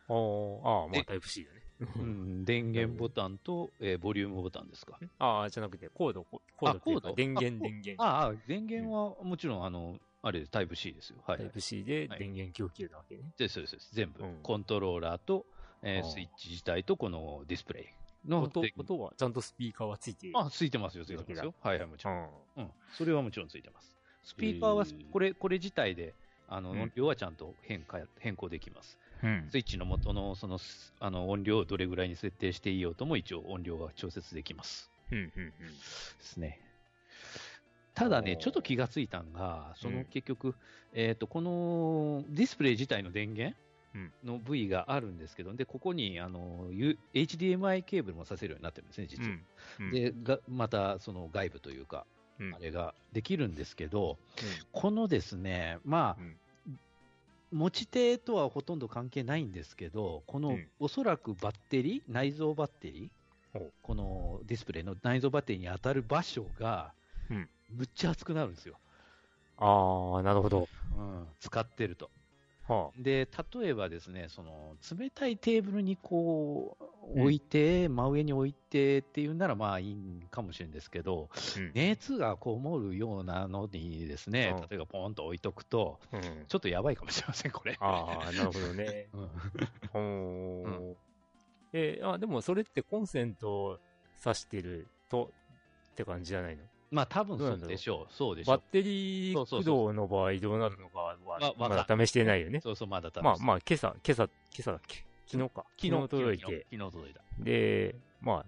Speaker 1: ああ、まあタイプ C だね。
Speaker 2: うん、電源ボタンと、えー、ボリュームボタンですか。
Speaker 1: ああ、じゃなくて、コード、コードコード？電源、電源。
Speaker 2: ああ、電源はもちろん、あの、あれタイプ C ですよ。はい、
Speaker 1: タイプ C で電源供給なわけね。
Speaker 2: です、そうです。全部、コントローラーと、えー、スイッチ自体とこのディスプレイ。
Speaker 1: の音音は、ちゃんとスピーカーはついて
Speaker 2: あ、ついてますよ、ついてますよ。はいはい、もちろん。うん。それはもちろんついてます。スピーカーは、これ、これ自体で、あの、音量はちゃんと変化、変更できます。うん、スイッチの元のそのあの音量をどれぐらいに設定していようとも一応音量は調節できます。うんうんうん、ですね。ただね、ちょっと気がついたんが、その結局、うん、えっ、ー、と、このディスプレイ自体の電源の部位があるんですけど、で、ここに、あの、HDMI ケーブルもさせるようになってるんですね、実は。うん、で、が、また、その外部というか、あれができるんですけど、このですね、まあ、持ち手とはほとんど関係ないんですけど、この、うん、おそらくバッテリー、内蔵バッテリー、このディスプレイの内蔵バッテリーに当たる場所が、むっちゃ熱くなるんですよ。
Speaker 1: ああ、なるほど。
Speaker 2: うん、使ってると。はあ、で、例えばですね、その、冷たいテーブルにこう、置いて、うん、真上に置いてっていうならまあいいかもしれんですけど、うん、熱がこもるようなのにですね、うん、例えばポンと置いとくと、ちょっとやばいかもしれません、これ。
Speaker 1: ああ、なるほどね。うん。えー、あ、でもそれってコンセント挿してるとって感じじゃないの？
Speaker 2: まあ多分そうでしょう。そうでし
Speaker 1: ょう。バッテリー駆動の場合どうなるのかは、まだ試してないよね。
Speaker 2: そうそう、まだ試して
Speaker 1: まあまあ、今朝、今朝、今朝だっけ？昨日か。
Speaker 2: 昨日届いて。昨日届いた。
Speaker 1: で、ま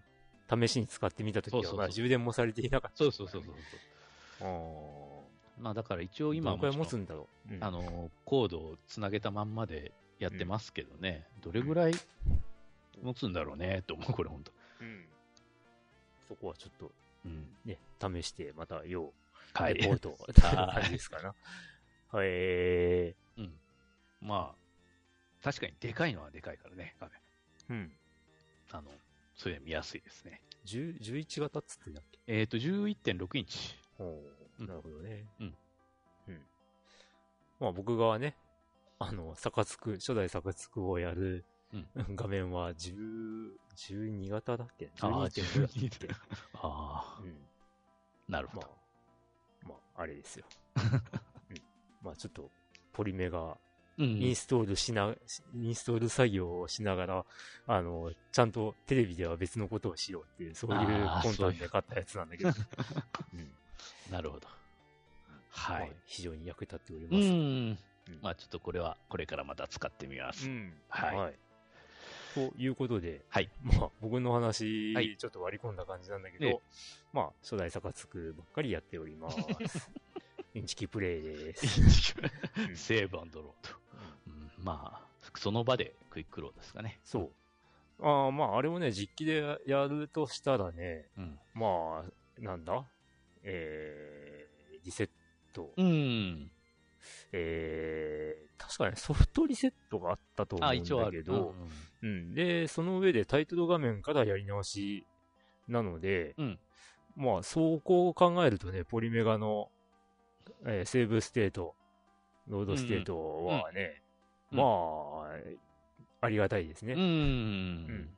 Speaker 1: あ、試しに使ってみたときは、まあ充電もされていなかった。
Speaker 2: そうそうそうそうそう。あまあだから一応今
Speaker 1: も。どれ持つんだろ
Speaker 2: う。あの、コードをつなげたまんまでやってますけどね。どれぐらい持つんだろうね、と思う、これ本当。うん。
Speaker 1: そこはちょっとうん、ね、試して、また、要、
Speaker 2: はい、
Speaker 1: レポート、感じですかな。はい、え
Speaker 2: ー、うん。まあ、確かにでかいのはでかいからね、画面。うん。あの、それ見やすいですね。
Speaker 1: 10 11型っつってだっけ？
Speaker 2: えっ、ー、と、11.6インチ。
Speaker 1: ほう、なるほどね。うん。うん。まあ僕がね、あの、サカツク、初代サカツクをやる画面は10、12型だっけ ?12.5 だっけ？
Speaker 2: ああ。うん。なるほど。
Speaker 1: まあ、まあ、あれですよ。うん、まあちょっと、ポリメが、インストールしな、うん、インストール作業をしながら、あの、ちゃんとテレビでは別のことをしようっていう、そういう魂胆で買ったやつなんだけど。
Speaker 2: うん、なるほど。はい、まあ、
Speaker 1: 非常に役立っております。うん。
Speaker 2: まあちょっとこれは、これからまた使ってみます。うん、
Speaker 1: はい。はいということで、
Speaker 2: はい。
Speaker 1: まあ、僕の話、はい、ちょっと割り込んだ感じなんだけど、えまあ、初代サカツクばっかりやっております。インチキプレイです。
Speaker 2: セーブロード。うん、まあ、その場でクイックロードですかね。
Speaker 1: そう。ああ、まあ、あれをね、実機でやるとしたらね、うん、まあ、なんだ？えー、リセット。うん。えー、確かにソフトリセットがあったと思うんだけど、うん、うん、で、その上でタイトル画面からやり直しなので、うん、まあ、そうこう考えるとね、ポリメガの、えー、セーブステート、ロードステートはね、うん、まあ、ありがたいですね。うん。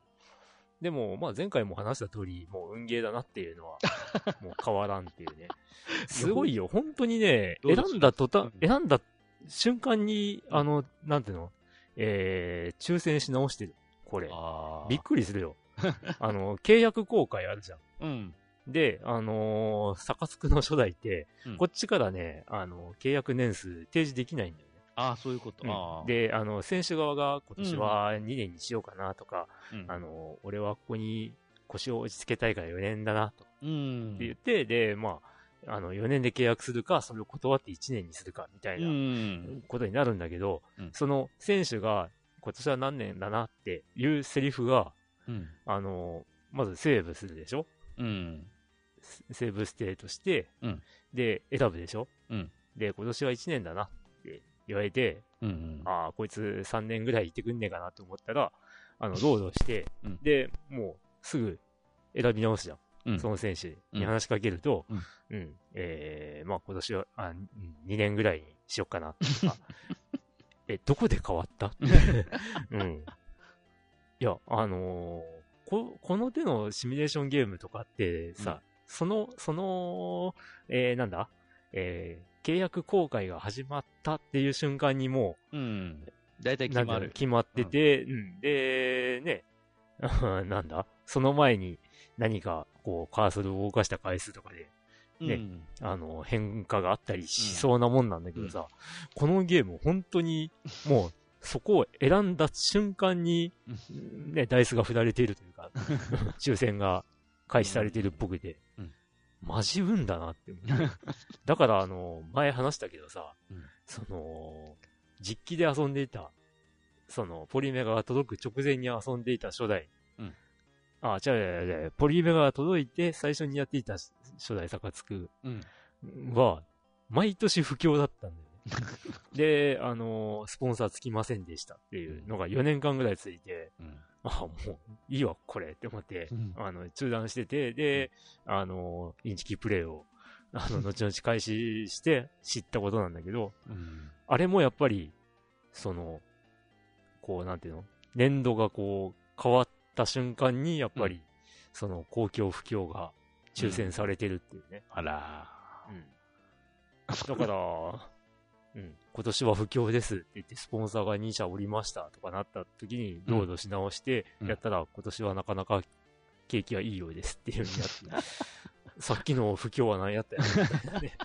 Speaker 1: でも、まあ前回も話した通り、もう運ゲーだなっていうのは、もう変わらんっていうね。すごいよ、本当にね、選んだ途端、選んだ瞬間に、あの、なんていうの、えー、抽選し直してる。これ。びっくりするよ。あの、契約公開あるじゃん。うん。で、あのー、サカスクの初代って、うん、こっちからね、あの、契約年数提示できないんだよ。
Speaker 2: ああ、そういうこと。
Speaker 1: うん、で、あの、選手側が今年は2年にしようかなとか、うん、あの、俺はここに腰を落ち着けたいから4年だな、と。うん。って言って、で、まあ、あの、4年で契約するか、それを断って1年にするか、みたいなことになるんだけど、うん、その選手が今年は何年だなっていうセリフが、うん、あの、まずセーブするでしょ？うん。セーブステートして、うん、で、選ぶでしょ？うん。で、今年は1年だな言われて、うんうん、ああ、こいつ3年ぐらいいてくんねえかなと思ったら、あの、ロードして、うん、で、もうすぐ選び直すじゃん。その選手に話しかけると、うん、うん、えー、まあ今年は、あ、2年ぐらいにしよっかな。え、どこで変わった？うん。いや、あのー、こ、この手のシミュレーションゲームとかってさ、うん、その、その、えー、なんだ？えー、契約公開が始まったっていう瞬間にも
Speaker 2: う、うん。大体決まる。
Speaker 1: 決まってて、うん、うん、で、ね、なんだ？その前に何か、こう、カーソルを動かした回数とかで、ね、うん、あの、変化があったりしそうなもんなんだけどさ、うん、このゲーム本当に、もう、そこを選んだ瞬間に、ね、ダイスが振られているというか、抽選が開始されているっぽくて、うん、マジ運だなって思う。だから、あの、前話したけどさ、その、実機で遊んでいた、その、ポリメガが届く直前に遊んでいた初代、うん、あ、違う違う違う、ポリメガが届いて最初にやっていた初代サカツクは、毎年不況だったんだよね。で、あのー、スポンサーつきませんでしたっていうのが4年間ぐらいついて、うん、あ、もういいわ、これって思って、うん、あの、中断してて、で、あのー、インチキプレイを、あの、後々開始して知ったことなんだけど、うん、あれもやっぱり、その、こう、なんていうの？年度がこう、変わった瞬間に、やっぱり、その、好況不況が抽選されてるっていうね。
Speaker 2: あら
Speaker 1: うん。だから、うん、今年は不況ですって言って、スポンサーが2社おりましたとかなった時に、ロードし直して、やったら、今年はなかなか景気はいいようですっていうふうにやって、さっきの不況は何やったやね、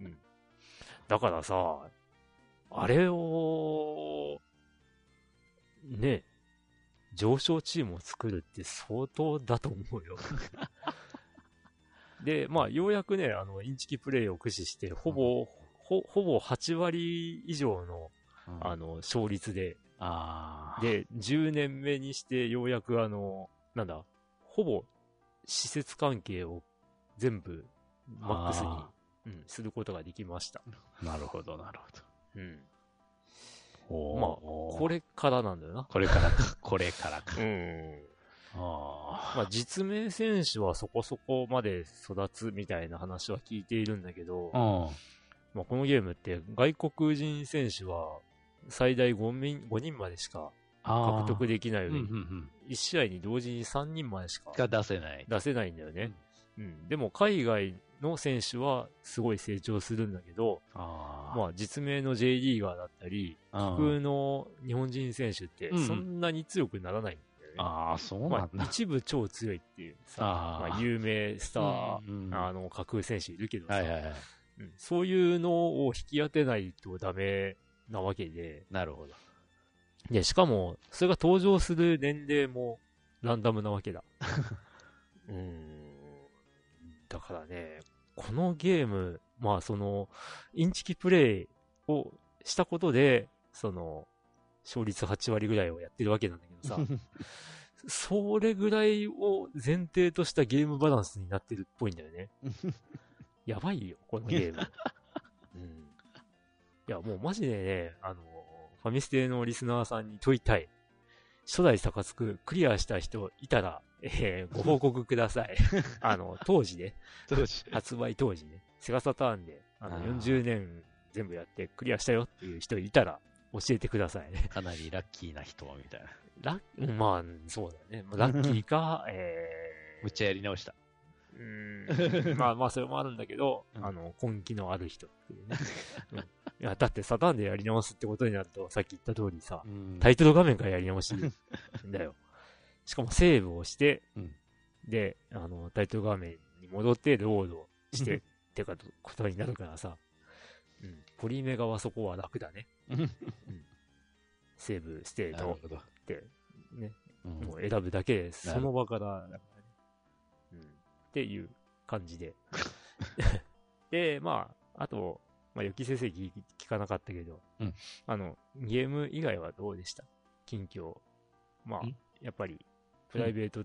Speaker 1: うん。だからさ、あれを、ね、上昇チームを作るって相当だと思うよ。で、まあ、ようやくね、あの、インチキプレイを駆使して、ほぼ、うん、ほ、ほぼ8割以上の、うん、あの、勝率で、で、10年目にして、ようやくあの、なんだ、ほぼ、施設関係を全部、マックスに、うん、することができました。
Speaker 2: なるほど、なるほど。うん。
Speaker 1: まあ、これからなんだよな。
Speaker 2: これからか。これからか。
Speaker 1: うん。あまあ、実名選手はそこそこまで育つみたいな話は聞いているんだけど、まあ、このゲームって外国人選手は最大 5, 人5人までしか獲得できないように、1試合に同時に3人までしか
Speaker 2: 出せない。
Speaker 1: 出せないんだよね。うん、でも海外の選手はすごい成長するんだけど、あまあ実名の J リーガーだったり、架空の日本人選手ってそんなに強くならないんだよね。
Speaker 2: ああ、そうなんだ。
Speaker 1: まあ、一部超強いっていうさ、あまあ、有名スター、うんうん、あの架空選手いるけどさ、はいはいはいうん、そういうのを引き当てないとダメなわけで。
Speaker 2: なるほど。
Speaker 1: で、しかも、それが登場する年齢もランダムなわけだ。うん。だからね、このゲーム、まあその、インチキプレイをしたことで、その、勝率8割ぐらいをやってるわけなんだけどさ、それぐらいを前提としたゲームバランスになってるっぽいんだよね。やばいよ、このゲーム。うん、いや、もうマジでね、あの、ファミステのリスナーさんに問いたい。初代サカツククリアした人いたら、えー、ご報告ください。あの、当時ね、当時発売当時ね、セガサターンで、あの、40年全部やってクリアしたよっていう人いたら、教えてくださいね。
Speaker 2: かなりラッキーな人みたいな。
Speaker 1: ラッ、まあ、そうだね。ラッキーか、え
Speaker 2: ー、むっちゃやり直した。
Speaker 1: うん。まあまあ、それもあるんだけど、うん、あの、根気のある人っていうね。うん、いや、だってサターンでやり直すってことになると、さっき言った通りさ、うん、タイトル画面からやり直しんだよ。しかもセーブをして、うん、で、あの、タイトル画面に戻ってロードしてってかことになるからさ、うん、ポリメガはそこは楽だね。うん、セーブしてロードって、ね、もう選ぶだけで、その場から、ね、うん、っていう感じで。で、まあ、あと、まあ、予期成績聞かなかったけど、うん、あの、ゲーム以外はどうでした？近況。まあ、やっぱり、プライベート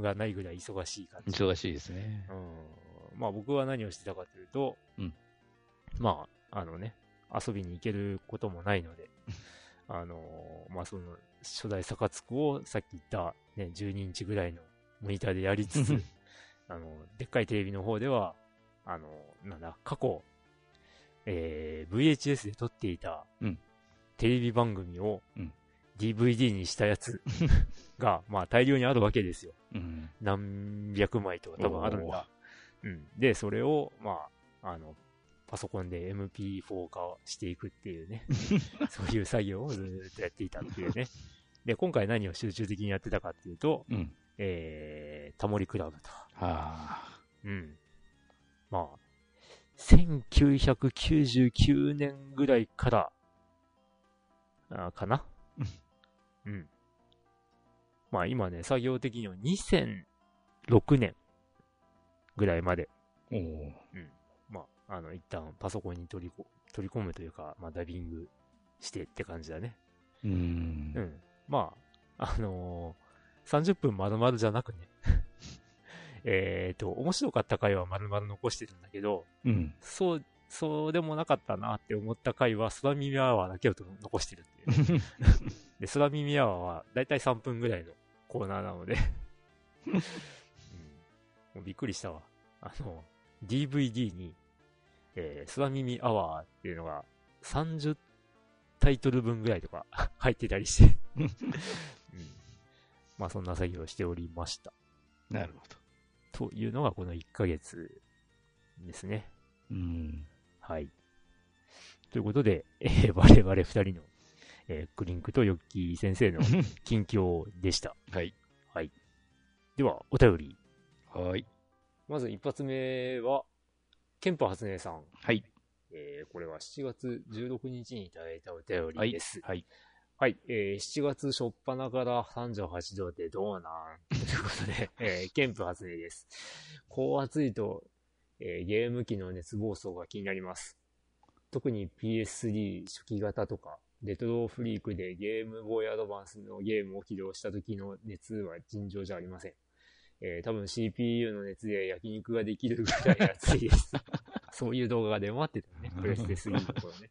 Speaker 1: がないぐらい忙しい感じ。
Speaker 2: 忙しいですね。
Speaker 1: うん。まあ僕は何をしてたかというと、うん。まあ、あのね、遊びに行けることもないので、あのー、まあその、初代サカツクをさっき言ったね、12インチぐらいのモニターでやりつつ、あの、でっかいテレビの方では、あの、なんだ、過去、えー、VHS で撮っていた、テレビ番組を、DVD にしたやつが、まあ大量にあるわけですよ。うん、何百枚とか多分あるんだ。うん。で、それを、まあ、あの、パソコンで MP4 化していくっていうね、そういう作業をずっとやっていたっていうね。で、今回何を集中的にやってたかっていうと、うん、えー、タモリクラブと。はあ。うん。まあ、1999年ぐらいから、あかな？うん。まあ今ね、作業的には2006年ぐらいまで。おうん。まあ、あの、一旦パソコンに取りこ取り込むというか、まあダビングしてって感じだね。うん。うん。まあ、あのー、30分丸々じゃなくね えっと、面白かった回は丸々残してるんだけど、うん。そう、そうでもなかったなって思った回は、空耳アワーだけを残してるっていう。で、空耳アワーはだいたい3分ぐらいのコーナーなので うん、もうびっくりしたわ。あの、DVD に、えー、空耳アワーっていうのが30タイトル分ぐらいとか 入ってたりしてうん、まあそんな作業をしておりました。
Speaker 2: なるほ
Speaker 1: ど。というのがこの1ヶ月ですね。うん。はい。ということで、えー、我々二人の、えー、クリンクとヨッキー先生の 近況でした。はい。はい。では、お便り。はい。まず一発目は、ケンパ初音さん。はい。えー、これは7月16日にいただいたお便りです。はい。はい。はい、えー、7月初っ端から38度でどうなん？ということで、えー、ケンプ初音です。高熱いとえー、ゲーム機の熱暴走が気になります。特に PS3 初期型とか、レトロフリークでゲームボーイアドバンスのゲームを起動した時の熱は尋常じゃありません。えー、多分 CPU の熱で焼肉ができるぐらい熱いです。そういう動画が出回ってたね。プレステ3の頃ね。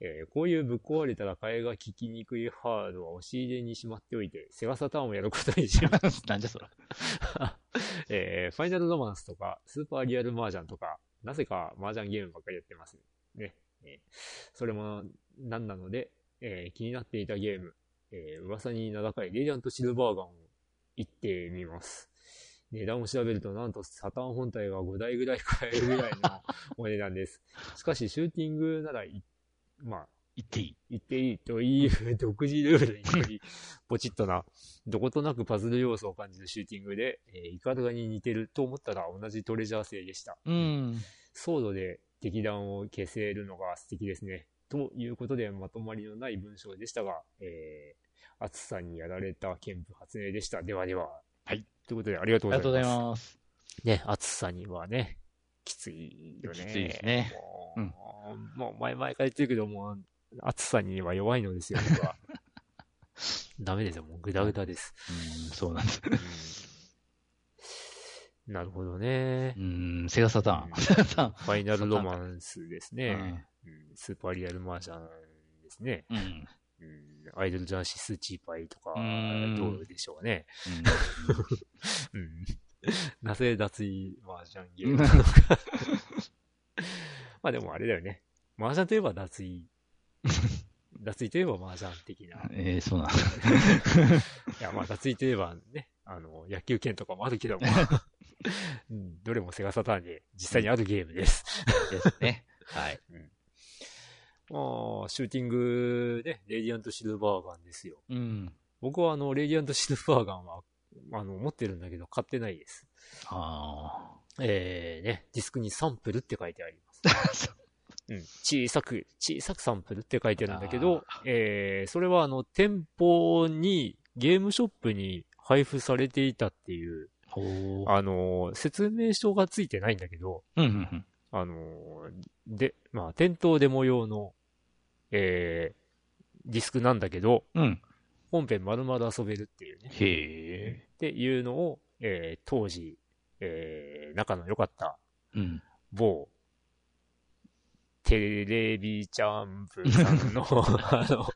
Speaker 1: えー、こういうぶっ壊れたら替えが効きにくいハードは押し入れにしまっておいて、セガサターンをやることにします。
Speaker 2: なんじゃそら。
Speaker 1: えー、ファイナルロマンスとか、スーパーリアルマージャンとか、なぜかマージャンゲームばっかりやってますね。えー、それも何なので、えー、気になっていたゲーム、えー、噂に名高いレイジャントシルバーガンを行ってみます。値段を調べると、なんとサタン本体が5台ぐらい買えるぐらいのお値段です。しかし、シューティングならまあ、言っていい？言っていいという 独自ルールにより、ポチッとな、どことなくパズル要素を感じるシューティングで、えー、イカルガに似てると思ったら同じトレジャー製でした。うん。ソードで敵弾を消せるのが素敵ですね。ということで、まとまりのない文章でしたが、えー、暑さにやられた憲法発明でした。ではでは。はい。ということで、ありがとうございます。ありがとうございます。ね、暑さにはね、きついよね。
Speaker 2: きついですね。
Speaker 1: うん、もう前々から言ってるけども、暑さには弱いのですよ、僕は。ダメですよ、もうグダグダです。
Speaker 2: うん、そうなんです。
Speaker 1: なるほどね。
Speaker 2: うん、セガサターン。セガサターン。
Speaker 1: ファイナルロマンスですね。うん、スーパーリアルマージャンですね。うん。うん、アイドルジャンシスチーパイとか、どうでしょうね。うん。なぜ脱衣マージャンゲームなのか まあでもあれだよね。麻雀といえば脱衣。脱衣といえば麻雀的な。
Speaker 2: ええー、そうなん
Speaker 1: いや、まあ脱衣といえばね、あの、野球拳とかもあるけども うん、どれもセガサターンで実際にあるゲームです。
Speaker 2: ですね。はい。うん
Speaker 1: まあ、シューティングね、レディアントシルバーガンですよ。うん。僕はあの、レディアントシルバーガンは、あの、持ってるんだけど、買ってないです。ああ。えー、ね、ディスクにサンプルって書いてあります。うん、小さく、小さくサンプルって書いてあるんだけど、えー、それはあの、店舗に、ゲームショップに配布されていたっていう、あの、説明書がついてないんだけど、うんうんうん、あの、で、まあ、店頭デモ用の、えー、ディスクなんだけど、うん、本編丸々遊べるっていうね。へっていうのを、えー、当時、えー、仲の良かった、うん、某、テレビチャンプさんの あの、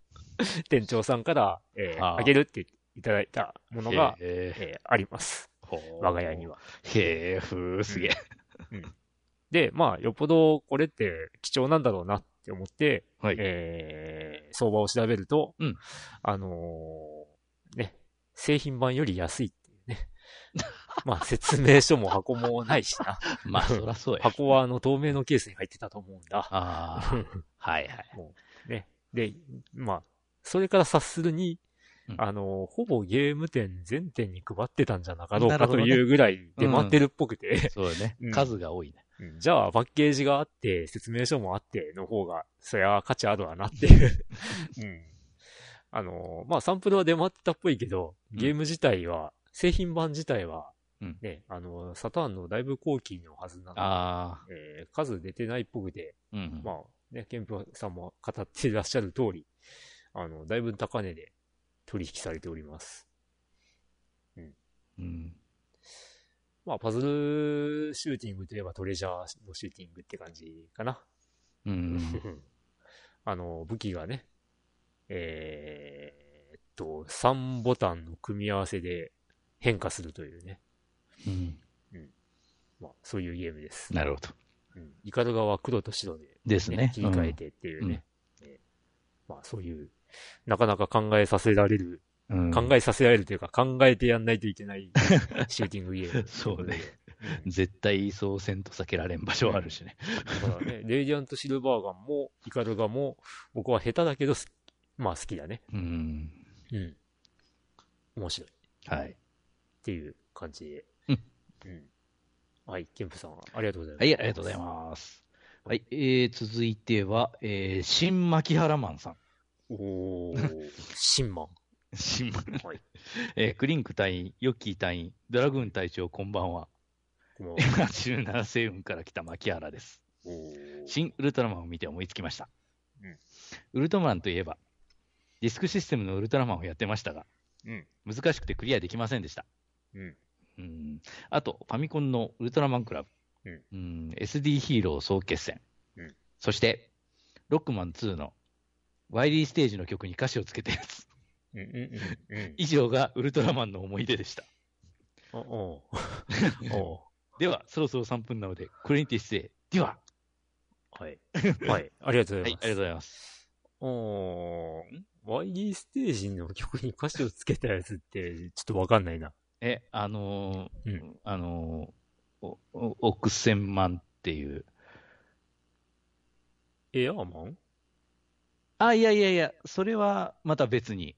Speaker 1: 店長さんから、えー、あげるっていただいたものが、えー、あります。我が家には。
Speaker 2: へえ、ふー、すげえ。
Speaker 1: うん。で、まあ、よっぽどこれって貴重なんだろうなって思って、はい、えー、相場を調べると、うん、あのー、ね、製品版より安いっていうね。まあ、説明書も箱もないしな。
Speaker 2: まあ、そらそうや。
Speaker 1: 箱はあの、透明のケースに入ってたと思うんだ。
Speaker 2: ああ。はいはい。も
Speaker 1: う、ね。で、まあ、それから察するに、うん、あの、ほぼゲーム店全店に配ってたんじゃなかろうかというぐらい出回ってるっぽくて。ね
Speaker 2: うん、そうね、数が多いね。
Speaker 1: じゃあ、パッケージがあって、説明書もあっての方が、そりゃ価値あるわなっていううん。あの、まあ、サンプルは出回ってたっぽいけど、ゲーム自体は、製品版自体は、ね、あの、サターンのだいぶ後期のはずなので、あえー、数出てないっぽくて、うん、まあ、ね、ケンプさんも語っていらっしゃる通り、あの、だいぶ高値で取引されております。うん。うん。まあ、パズルシューティングといえばトレジャーのシューティングって感じかな。うん。あの、武器がね、えー、っと、3ボタンの組み合わせで変化するというね。うん。うん。まあ、そういうゲームです。
Speaker 2: なるほど。
Speaker 1: うん。イカル側は黒と白で、ね、
Speaker 2: ですね。
Speaker 1: 切り替えてっていうね。うん、えー、まあ、そういう、なかなか考えさせられる考えさせられるというか、考えてやんないといけない シューティングゲーム。
Speaker 2: そうね。うん、絶対そうせんと避けられん場所あるしね。
Speaker 1: だからね、レイディアントシルバーガンも、イカルガも、僕は下手だけど、まあ好きだね。うん。うん。面白い。
Speaker 2: はい。
Speaker 1: っていう感じで。はい、ケンプさん、ありがとうございます。
Speaker 2: はい、ありがとうございます。はい、えー、続いては、えー、新牧原マンさん。
Speaker 1: おー、新マン。
Speaker 2: 新聞。はい。えー、クリンク隊員、ヨッキー隊員、ドラグーン隊長、こんばんは。こんばんは。17星雲から来た牧原です。新ウルトラマンを見て思いつきました。うん、ウルトラマンといえば、ディスクシステムのウルトラマンをやってましたが、うん、難しくてクリアできませんでした。うん、うんあと、ファミコンのウルトラマンクラブ、うん、うん SD ヒーロー総決戦、うん、そして、ロックマン2のワイリーステージの曲に歌詞をつけたやつ。以上がウルトラマンの思い出でした。おお おでは、そろそろ3分なので、クリンティスへ。では。
Speaker 1: はい。はい。ありがとうございます。はい、ありが
Speaker 2: とうございます。
Speaker 1: おー、YD ステージの曲に歌詞をつけたやつって、ちょっとわかんないな。
Speaker 2: え、あのー、うん、あのー、億千万っていう。
Speaker 1: エアーマン？
Speaker 2: あ、いやいやいや、それはまた別に。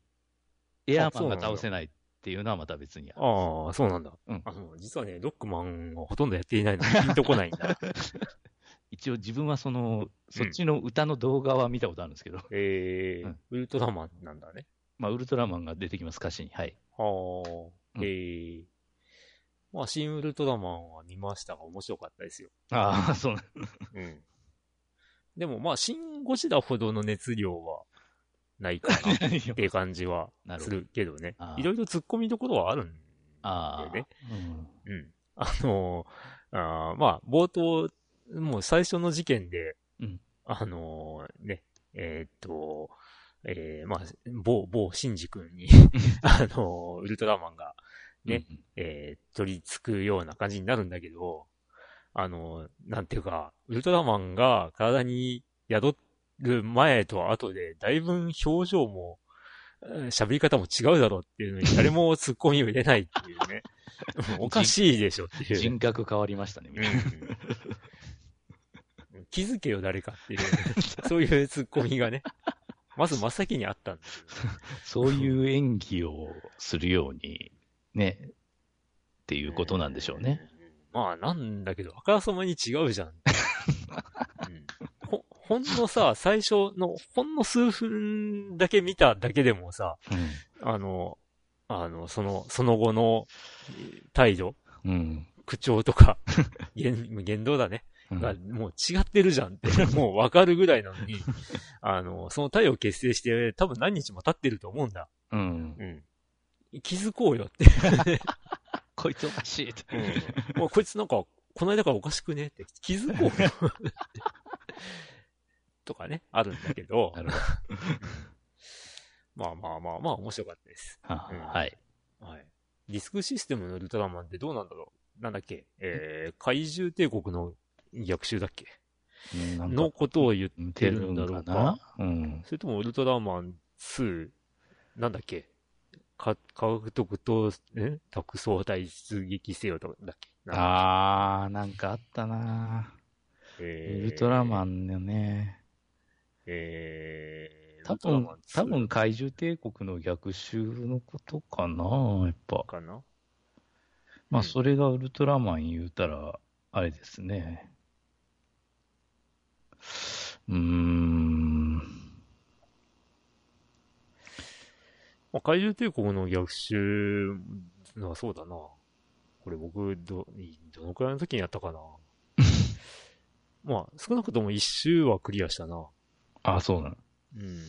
Speaker 2: エアーマンが倒せないっていうのはまた別に
Speaker 1: あああ、そうなんだ。うん。あの、実はね、ロックマンはほとんどやっていないので、ピンとこないんだ。
Speaker 2: 一応自分はその、そっちの歌の動画は見たことあるんですけど。
Speaker 1: ええーうん、ウルトラマンなんだね。
Speaker 2: まあ、ウルトラマンが出てきます、歌詞に。はい。
Speaker 1: はあ、ええー、まあ、新ウルトラマンは見ましたが、面白かったですよ。
Speaker 2: ああ、そう
Speaker 1: うん。でも、まあ、シン・ゴジラほどの熱量は、ないかなっていう感じはするけどね。いろいろ突っ込みどころはあるんだよね。うん。うん。あのー、あまあ、冒頭、もう最初の事件で、うん、あのー、ね、えー、っと、えー、まあ、某、某シンジ君に あのー、ウルトラマンがね、うん、えー、取り付くような感じになるんだけど、あのー、なんていうか、ウルトラマンが体に宿っる前と後で、だいぶ表情も、喋り方も違うだろうっていうのに、誰も突っ込みを入れないっていうね。おかしいでしょっていう。
Speaker 2: 人格変わりましたね、みたいな。
Speaker 1: 気づけよ、誰かっていう、そういう突っ込みがね、まず真っ先にあったんですよ、
Speaker 2: そういう演技をするように、ね、っていうことなんでしょうね。
Speaker 1: まあ、なんだけど、あからさまに違うじゃん。ほんのさ、最初の、ほんの数分だけ見ただけでもさ、うん、あの、あの、その、その後の態度、うん、口調とか 言、言動だね。が、もう違ってるじゃんって、もうわかるぐらいなのに、あの、その体を結成して、多分何日も経ってると思うんだ。うん。うん。気づこうよって
Speaker 2: こいつおかしいって。
Speaker 1: うん。もうこいつなんか、この間からおかしくねって気づこうよ とかね、あるんだけど。なるほど。まあまあまあまあ、面白かったです。
Speaker 2: は、うん、はい。
Speaker 1: はい。ディスクシステムのウルトラマンってどうなんだろう？なんだっけ？えー、怪獣帝国の逆襲だっけ？のことを言ってるんだろうかうん。それともウルトラマン2、なんだっけ？か、科学特等、え？特捜隊出撃せよとだっけ？
Speaker 2: あー、なんかあったな。えー、ウルトラマンよね。
Speaker 1: え
Speaker 2: ー、多分、多分怪獣帝国の逆襲のことかなやっぱ。
Speaker 1: かな？
Speaker 2: まあ、それがウルトラマン言うたら、あれですね。うーん。
Speaker 1: まあ、怪獣帝国の逆襲はそうだな。これ僕、ど、どのくらいの時にやったかな。まあ、少なくとも一周はクリアしたな。
Speaker 2: ああ、そうなの。
Speaker 1: うん。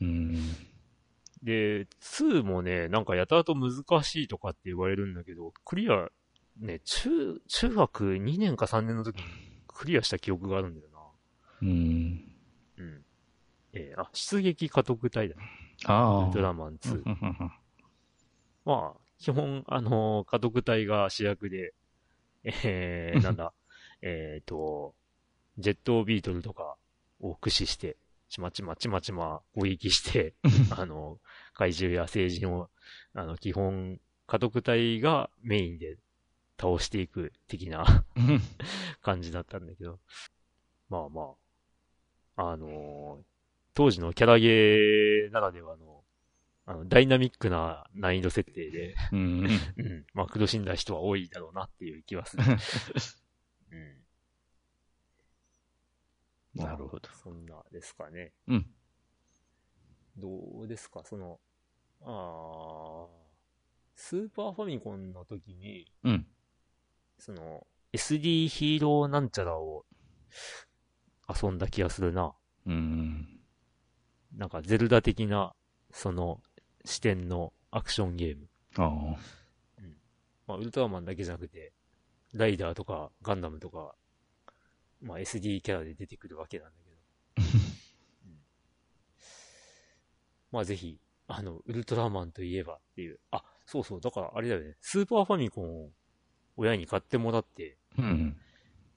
Speaker 2: うん。
Speaker 1: で、2もね、なんかやたらと難しいとかって言われるんだけど、クリア、ね、中、中学2年か3年の時にクリアした記憶があるんだよな。
Speaker 2: うん。
Speaker 1: うん。えー、あ、出撃家督隊だ。
Speaker 2: ああ。
Speaker 1: ウルトラマン2。まあ、基本、あのー、家督隊が主役で、えー、なんだ、えっと、ジェットビートルとかを駆使して、ちまちまちまちま攻撃して、あの、怪獣や聖人を、あの、基本、家督隊がメインで倒していく的な 感じだったんだけど、まあまあ、あのー、当時のキャラゲーならではの、あの、ダイナミックな難易度設定で、
Speaker 2: うん、
Speaker 1: うん。まあ、苦しんだ人は多いだろうなっていう気はする。うん。
Speaker 2: なるほど。
Speaker 1: そんなですかね。
Speaker 2: うん。
Speaker 1: どうですか？その、あスーパーファミコンの時に、
Speaker 2: うん。
Speaker 1: その、SD ヒーローなんちゃらを遊んだ気がするな。
Speaker 2: うん。
Speaker 1: なんか、ゼルダ的な、その、視点のアクションゲーム。
Speaker 2: ああ。
Speaker 1: うん。まあ、ウルトラマンだけじゃなくて、ライダーとか、ガンダムとか、まあ SD キャラで出てくるわけなんだけど。うん、まあぜひ、あの、ウルトラマンといえばっていう。あ、そうそう、だからあれだよね。スーパーファミコンを親に買ってもらって、
Speaker 2: うん、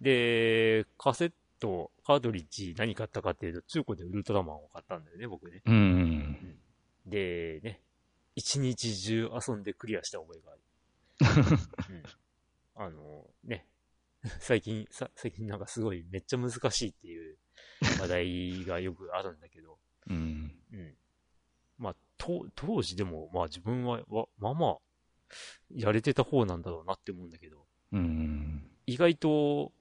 Speaker 1: で、カセット、カートリッジ何買ったかっていうと、中古でウルトラマンを買ったんだよね、僕ね。
Speaker 2: うん、
Speaker 1: で、ね、一日中遊んでクリアした覚えがある。うん、あの、ね、最近、さ、最近なんかすごいめっちゃ難しいっていう話題がよくあるんだけど。
Speaker 2: うん。
Speaker 1: うん。まあ、と、当時でも、まあ自分は、わ、まあまあ、やれてた方なんだろうなって思うんだけど。
Speaker 2: うん。
Speaker 1: 意外と、あ、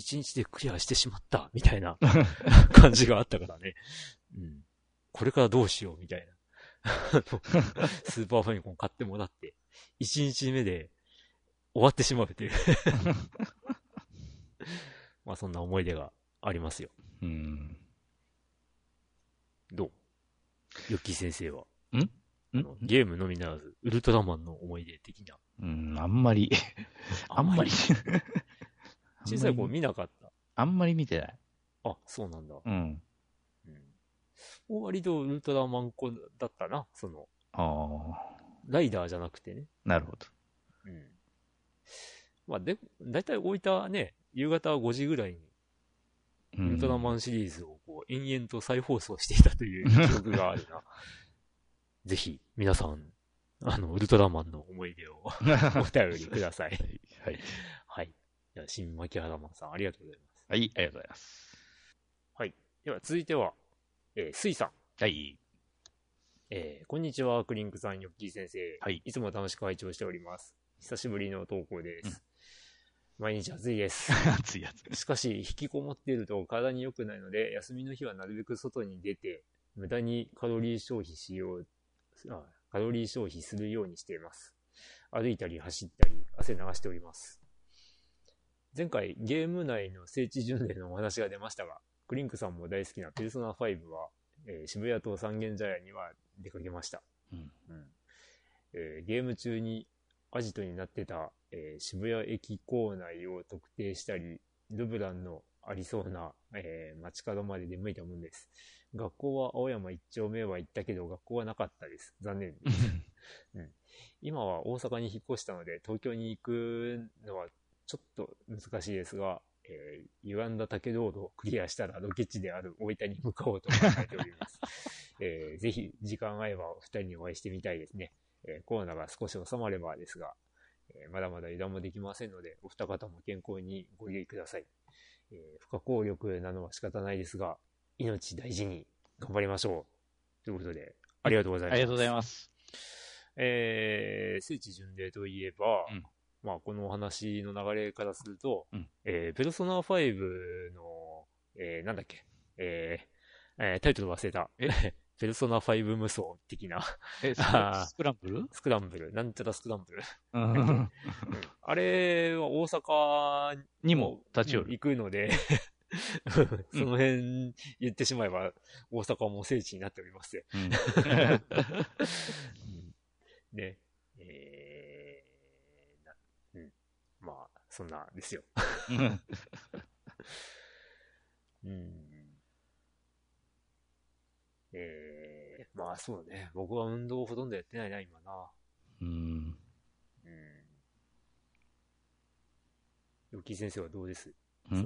Speaker 1: 一日でクリアしてしまった、みたいな感じがあったからね。うん。これからどうしよう、みたいな。スーパーファミコン買ってもらって、一日目で終わってしまうというまあそんな思い出がありますよ。
Speaker 2: うん。
Speaker 1: どう？ヨッキー先生は。
Speaker 2: ん？
Speaker 1: ゲームのみならず、ウルトラマンの思い出的な。
Speaker 2: うん、あんまりあんまり
Speaker 1: 小さい頃見なかった。
Speaker 2: あんまり見てない。
Speaker 1: あ、そうなんだ。
Speaker 2: うん。
Speaker 1: うん、割とウルトラマン子だったな、その。
Speaker 2: ああ。
Speaker 1: ライダーじゃなくてね。
Speaker 2: なるほど。
Speaker 1: うん。まあ、で、だいたい置いたね、夕方5時ぐらいに、ウルトラマンシリーズをこう、延々と再放送していたという 記憶があるな。ぜひ、皆さん、あの、ウルトラマンの思い出を お便りください。
Speaker 2: はい。
Speaker 1: はい。じゃあ、新牧原マンさん、ありがとうございます。
Speaker 2: はい、ありがとうございます。
Speaker 1: はい。では、続いては、えー、スイさん。
Speaker 2: はい。
Speaker 1: えー、こんにちは、クリンクさん、ヨッキー先生。
Speaker 2: はい。
Speaker 1: いつも楽しく拝聴しております。久しぶりの投稿です。毎日暑いです。
Speaker 2: 暑いやつ。
Speaker 1: しかし、引きこもっていると体に良くないので、休みの日はなるべく外に出て、無駄にカロリー消費しよう、あカロリー消費するようにしています。歩いたり走ったり、汗流しております。前回、ゲーム内の聖地巡礼のお話が出ましたが、クリンクさんも大好きなペルソナ5は、えー、渋谷と三軒茶屋には出かけました。
Speaker 2: うんうん
Speaker 1: えー、ゲーム中にアジトになってた、えー、渋谷駅構内を特定したり、ルブランのありそうな、えー、街角まで出向いたもんです。学校は青山一丁目は行ったけど、学校はなかったです。残念です。うん、今は大阪に引っ越したので、東京に行くのはちょっと難しいですが、えー、歪んだ竹道路をクリアしたらロケ地である大分に向かおうと考えております。えー、ぜひ時間合えば二人にお会いしてみたいですね。えー、コロナが少し収まればですが、えー、まだまだ油断もできませんので、お二方も健康にご留意ください。えー、不可抗力なのは仕方ないですが、命大事に頑張りましょう。ということで、ありがとうございます。あ
Speaker 2: りがとうございます。
Speaker 1: えー、聖地巡礼といえば、うん、まあ、このお話の流れからすると、うん、えー、ペルソナ5の、えー、なんだっけ、えー、えー、タイトル忘れた。えペルソナ5無双的な
Speaker 2: え、スクランブル？
Speaker 1: スクランブル。なんちゃらスクランブル。あれは大阪
Speaker 2: にも立ち寄
Speaker 1: る。行くのでその辺言ってしまえば、大阪も聖地になっておりますよ。うん、ね。えー、うん。まあ、そんなですよ。うん。えー、まあそうね。僕は運動ほとんどやってないな、今な。うん。うん。ヨッキー先生はどうですその、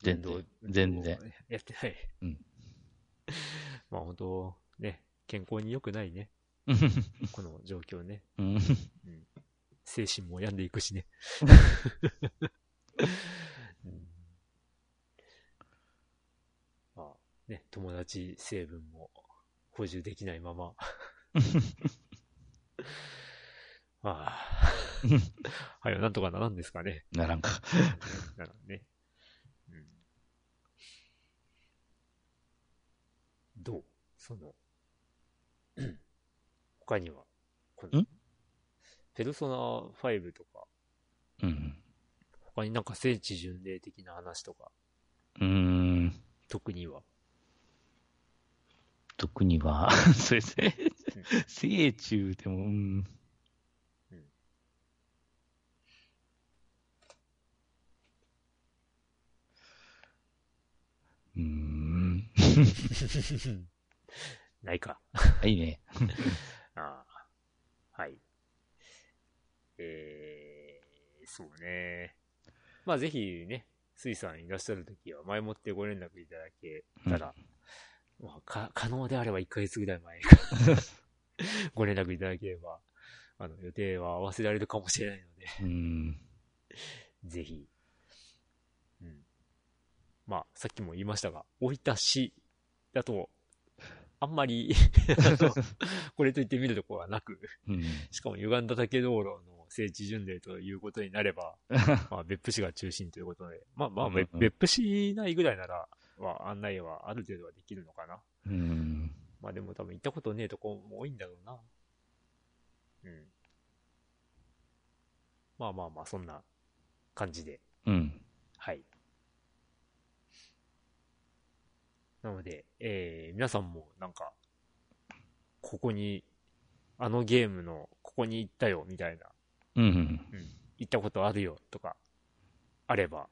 Speaker 2: 全然。全然。
Speaker 1: やってない。うん。まあ本当、ね、健康に良くないね。この状況ね。うん、精神も病んでいくしね。うん、まあね、友達成分も補充できないまま。まあ、はい、なんとかならんですかね。
Speaker 2: ならんか。
Speaker 1: ならんね。どう？その、他には、この、ペルソナ5とか、うん。他になんか聖地巡礼的な話とか、うん。特には。
Speaker 2: 特には、それで、聖中でも、うん。
Speaker 1: うん。ないか。
Speaker 2: いいね。
Speaker 1: ああ。はい。えー、そうね。まあぜひね、水さんいらっしゃるときは前もってご連絡いただけたら、うん、まあ、か可能であれば1ヶ月ぐらい前ご連絡いただければ、あの、予定は合わせられるかもしれないので、うん、ぜひ、うん。まあ、さっきも言いましたが、大分市だと、あんまり これと言ってみるところはなく、うん、しかも歪んだ竹道路の聖地巡礼ということになれば、まあ別府市が中心ということで、まあまあ、別府市内ぐらいなら、まあ案内はある程度はできるのかな。うん、まあでも多分行ったことねえとこも多いんだろうな。うん。まあまあまあ、そんな感じで。うん。はい。なので、えー、皆さんもなんか、ここに、あのゲームの、ここに行ったよ、みたいな。うん、うん、うん。行ったことあるよ、とか、あれば、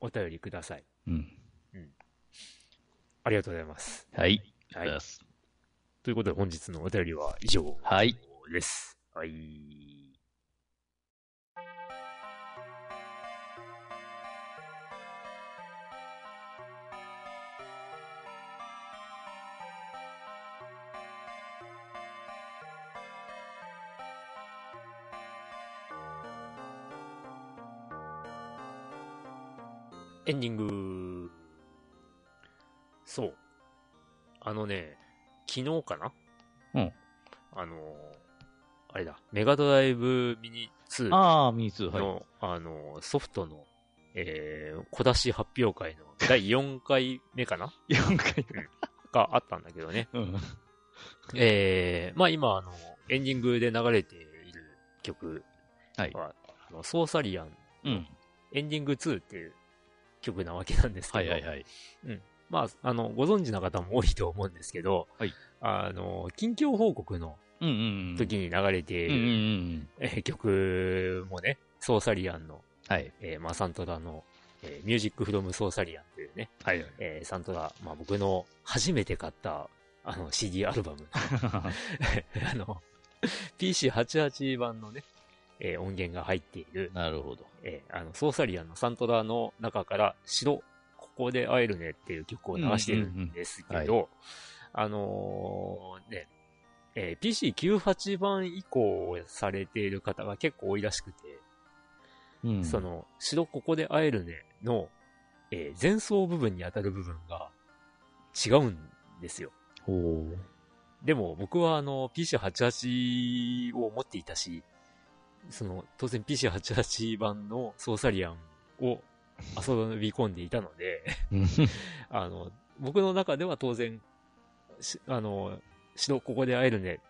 Speaker 1: お便りください。うん。うん。ありがとうございます。
Speaker 2: はい。
Speaker 1: はい。ということで本日のお便りは以上です。はい。はいエンディング。そう。あのね、昨日かな？うん。あの、あれだ、メガドライブミニ2の、
Speaker 2: ああ、ミニ2、
Speaker 1: はい。あの、ソフトの、えー、小出し発表会の第4回目かな
Speaker 2: ?4 回目、
Speaker 1: があったんだけどね。うん。えー、まあ今、あの、エンディングで流れている曲は、はい、あのソーサリアン、うん。エンディング2っていう曲なわけなんですけど。はいはいはい。うん。まあ、あの、ご存知の方も多いと思うんですけど、はい。あの、近況報告の時に流れている、曲もね、ソーサリアンの、はい。えー、まあ、サントラの、えー、ミュージックフロムソーサリアンというね、
Speaker 2: はい、はい、
Speaker 1: えー、サントラ、まあ僕の初めて買った、あの CD アルバム あの、PC88 版のね、えー、音源が入っている。
Speaker 2: なるほど。
Speaker 1: えー、あの、ソーサリアンのサントラの中から、白、ここで会えるねっていう曲を流してるんですけど、あのー、ね、えー、PC98 版以降されている方が結構多いらしくて、うん、その、白ここで会えるねの、えー、前奏部分に当たる部分が違うんですよ。でも僕はあの PC88 を持っていたし、その当然 PC88 版のソーサリアンを遊び込んでいたので あの、僕の中では当然、あの、白ここで会えるね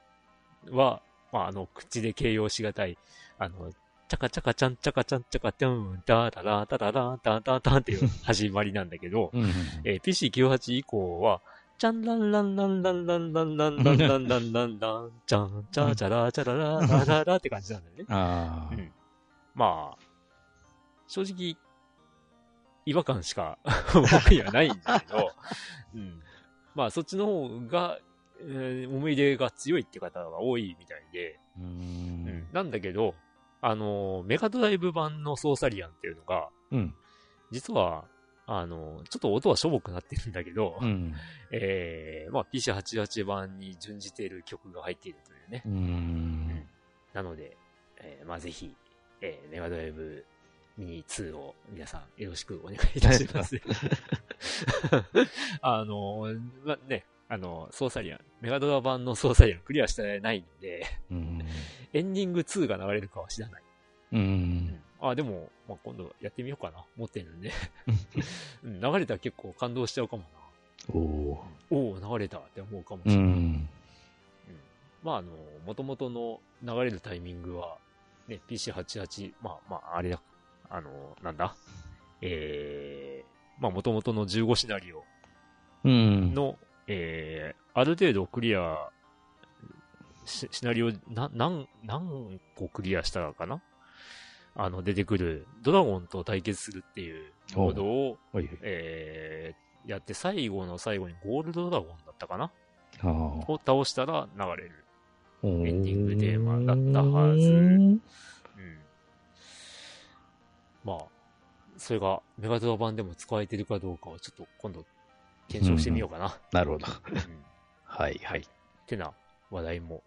Speaker 1: は、まあ、あの、口で形容しがたい、あの、チャカチャカチャンチャカチャンチャカチャン、ダータラータララータンタンっていう始まりなんだけど、えー、PC98 以降は、チャンランランランランランランランランランランランラン、チャンチャチャラチャラララララって感じなんだよね。ああ。まあ、正直、違和感しか僕にはないんだけど、うん。まあ、そっちの方が、えー、思い出が強いって方が多いみたいで、うん,、なんだけど、あの、メガドライブ版のソーサリアンっていうのが、うん。実は、あの、ちょっと音はしょぼくなってるんだけど、うん、えー、まあ PC88 版に準じている曲が入っているというね。うん、なので、えー、まあぜひ、えー、メガドライブミニ2を皆さんよろしくお願いいたします。あの、まあね、あの、ソーサリアン、メガドラ版のソーサリアンクリアしてないんで、うん、エンディング2が流れるかは知らない。うん、あ、でも、まあ、今度やってみようかな。持ってるんで うん。流れたら結構感動しちゃうかもな。おお流れたって思うかもしれない。うん、うん、まあ、あの、もともとの流れるタイミングは、ね、PC88、まあまあ、あれだ、あの、なんだ、えー、まあ、もともとの15シナリオの、うん、えー、ある程度クリアシナリオ、な、何、何個クリアしたかな？あの、出てくるドラゴンと対決するっていうモードを、えー、やって最後の最後にゴールドドラゴンだったかな？を倒したら流れるエンディングテーマだったはず。うん。まあ、それがメガドラ版でも使われてるかどうかはちょっと今度検証してみようかな。うん、
Speaker 2: なるほど。うん、はいはい。っ
Speaker 1: てな話題も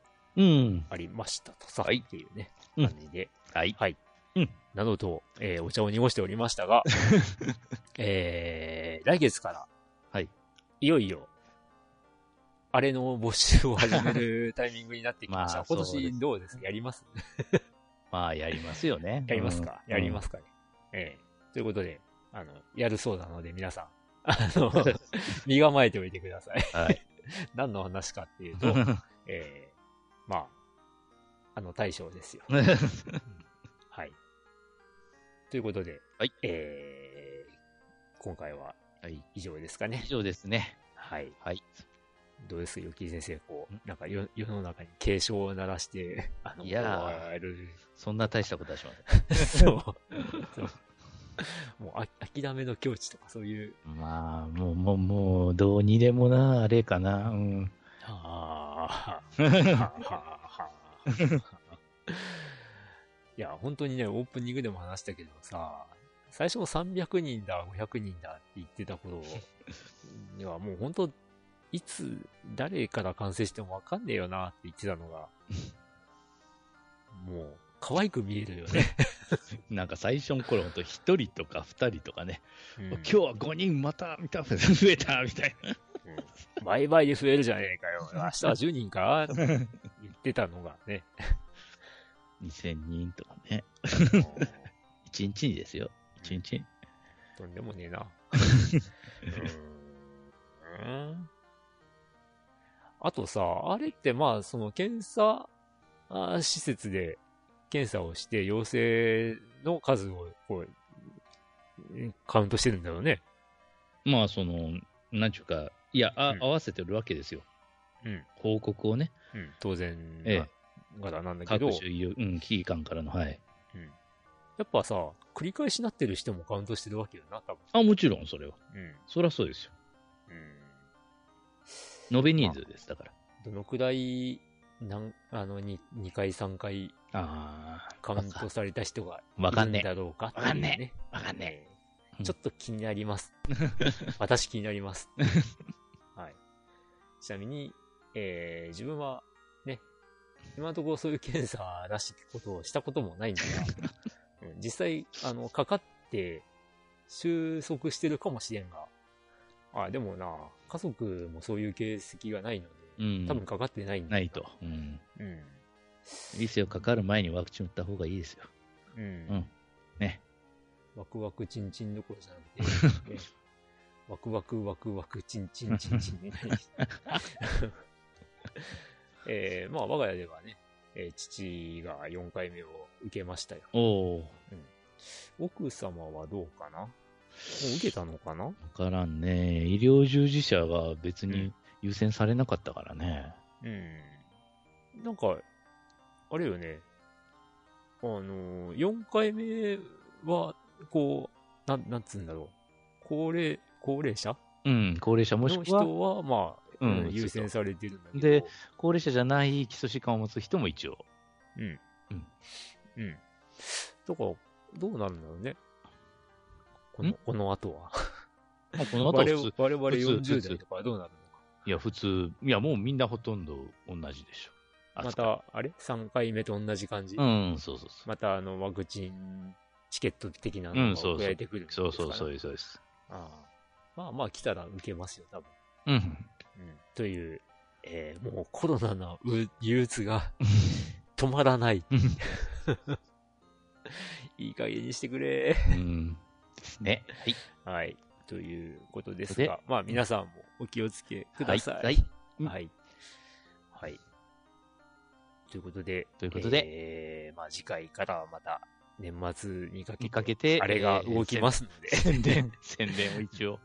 Speaker 1: ありましたとさ、はい、っていうね、感じで。
Speaker 2: はい。
Speaker 1: はい。うん。などと、えー、お茶を濁しておりましたが、えー、来月から、
Speaker 2: はい。
Speaker 1: いよいよ、あれの募集を始めるタイミングになってきました。まあ、今年どうですか？やります？
Speaker 2: まあ、やりますよね。
Speaker 1: やりますか、うん、やりますかね。えー、ということで、あの、やるそうなので皆さん、あの、身構えておいてください。はい。何の話かっていうと、えー、まあ、あの、大将ですよ。はい。ということで、
Speaker 2: はい。
Speaker 1: えー、今回は、以上ですかね。
Speaker 2: 以上ですね。
Speaker 1: はい。
Speaker 2: はい。
Speaker 1: どうです？か、き先生、こう、なんか世世の中に警鐘を鳴らして、
Speaker 2: あの、いやそんな大したことはしません。そう。
Speaker 1: もうあ、諦めの境地とかそういう。
Speaker 2: まあ、もう、もう、もう、どうにでもな、あれかな。うん。
Speaker 1: はあ。はあ。はあ。いや、本当にね、オープニングでも話したけどさ、最初の300人だ、500人だって言ってた頃 にはもう本当、いつ、誰から完成してもわかんねえよなって言ってたのが、もう、可愛く見えるよね
Speaker 2: なんか最初の頃、ほんと1人とか2人とかね、うん、今日は5人また、見た、増えた、みたいな
Speaker 1: うん。倍々で増えるじゃねえかよ。明日は10人かって言ってたのがね
Speaker 2: 2000人とかね。1日にですよ。1日に。
Speaker 1: とんでもねえな。うん。あとさ、あれってまあ、その検査施設で検査をして陽性の数をこう、カウントしてるんだろうね。
Speaker 2: まあ、その、なんちゅうか、いや、あ、うん、合わせてるわけですよ。
Speaker 1: うん。
Speaker 2: 報告をね。
Speaker 1: うん、当然、ええ、からなんだけど。
Speaker 2: 各種、うん、危機感からの、はい。
Speaker 1: うん。やっぱさ、繰り返しなってる人もカウントしてるわけよな、多分。
Speaker 2: あ、もちろん、それは。うん。そりゃそうですよ。うん。延べ人数です、だから。
Speaker 1: どのくらい、なん、あの、2, 2回、3回、あカウントされた人がいるんだろうか。わかんね
Speaker 2: え。わかんね
Speaker 1: え。ちょっと気になります。私気になります。はい。ちなみに、えー、自分は、ね、今のところそういう検査らしきことをしたこともないんだが、実際、あの、かかって収束してるかもしれんが、あ、でもな、家族もそういう形跡がないので、うん、多分かかってないん
Speaker 2: だ。ないと。うん。うん。いいですよ、かかる前にワクチン打った方がいいですよ。うん。うん。ね。
Speaker 1: ワクワクチンチンどころじゃなくて、ね、ワクワクワクワクチンチンチンチンみたいな。えー、まあ我が家ではね、えー、父が4回目を受けましたよ。おうん、奥様はどうかな？もう受けたのかな？わ
Speaker 2: からんね。医療従事者が別に優先されなかったからね。
Speaker 1: うん。なんか、あれよね。あのー、4回目は、こう、なん、なんつうんだろう。高齢、高齢者？
Speaker 2: うん、高齢者もしく
Speaker 1: は。人は、まあ、うん、優先されてるんだけ
Speaker 2: ど。で、高齢者じゃない基礎疾患を持つ人も一応。うん。
Speaker 1: うん。うん。だから、どうなるんだろうね。この、この後は。
Speaker 2: あこの後は
Speaker 1: 我々我々40代とかどうなるのか。
Speaker 2: いや、普通、いや、もうみんなほとんど同じでしょ。
Speaker 1: また、あれ ?3 回目と同じ感じ？
Speaker 2: うん、そうそうそう。
Speaker 1: また、あの、ワクチンチケット的なのが送られてくる、
Speaker 2: うん、そうそう、そうそうです。
Speaker 1: ああ。まあまあ、来たら受けますよ、多分。うん。うん。という、えー、もうコロナの憂鬱が止まらない。いい加減にしてくれ。うん。
Speaker 2: ですね。
Speaker 1: はい。はい。ということですが、まあ皆さんもお気をつけください。はい。はい。はい。ということで、
Speaker 2: ということで、
Speaker 1: えー、まあ次回からはまた年末にかけて、
Speaker 2: かけて
Speaker 1: あれが動きますので、
Speaker 2: 宣伝、宣伝を一応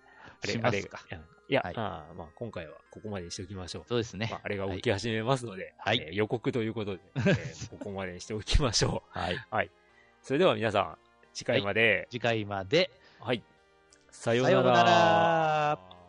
Speaker 2: しますか。
Speaker 1: いや、はい、あまあ今回はここまでにしておきましょう。
Speaker 2: そうですね。
Speaker 1: まあ、あれが動き始めますので、はい、えー、予告ということで、えー、ここまでにしておきましょう。はい。はい。それでは皆さん、次回まで。
Speaker 2: はい、次回まで。
Speaker 1: はい。さようなら。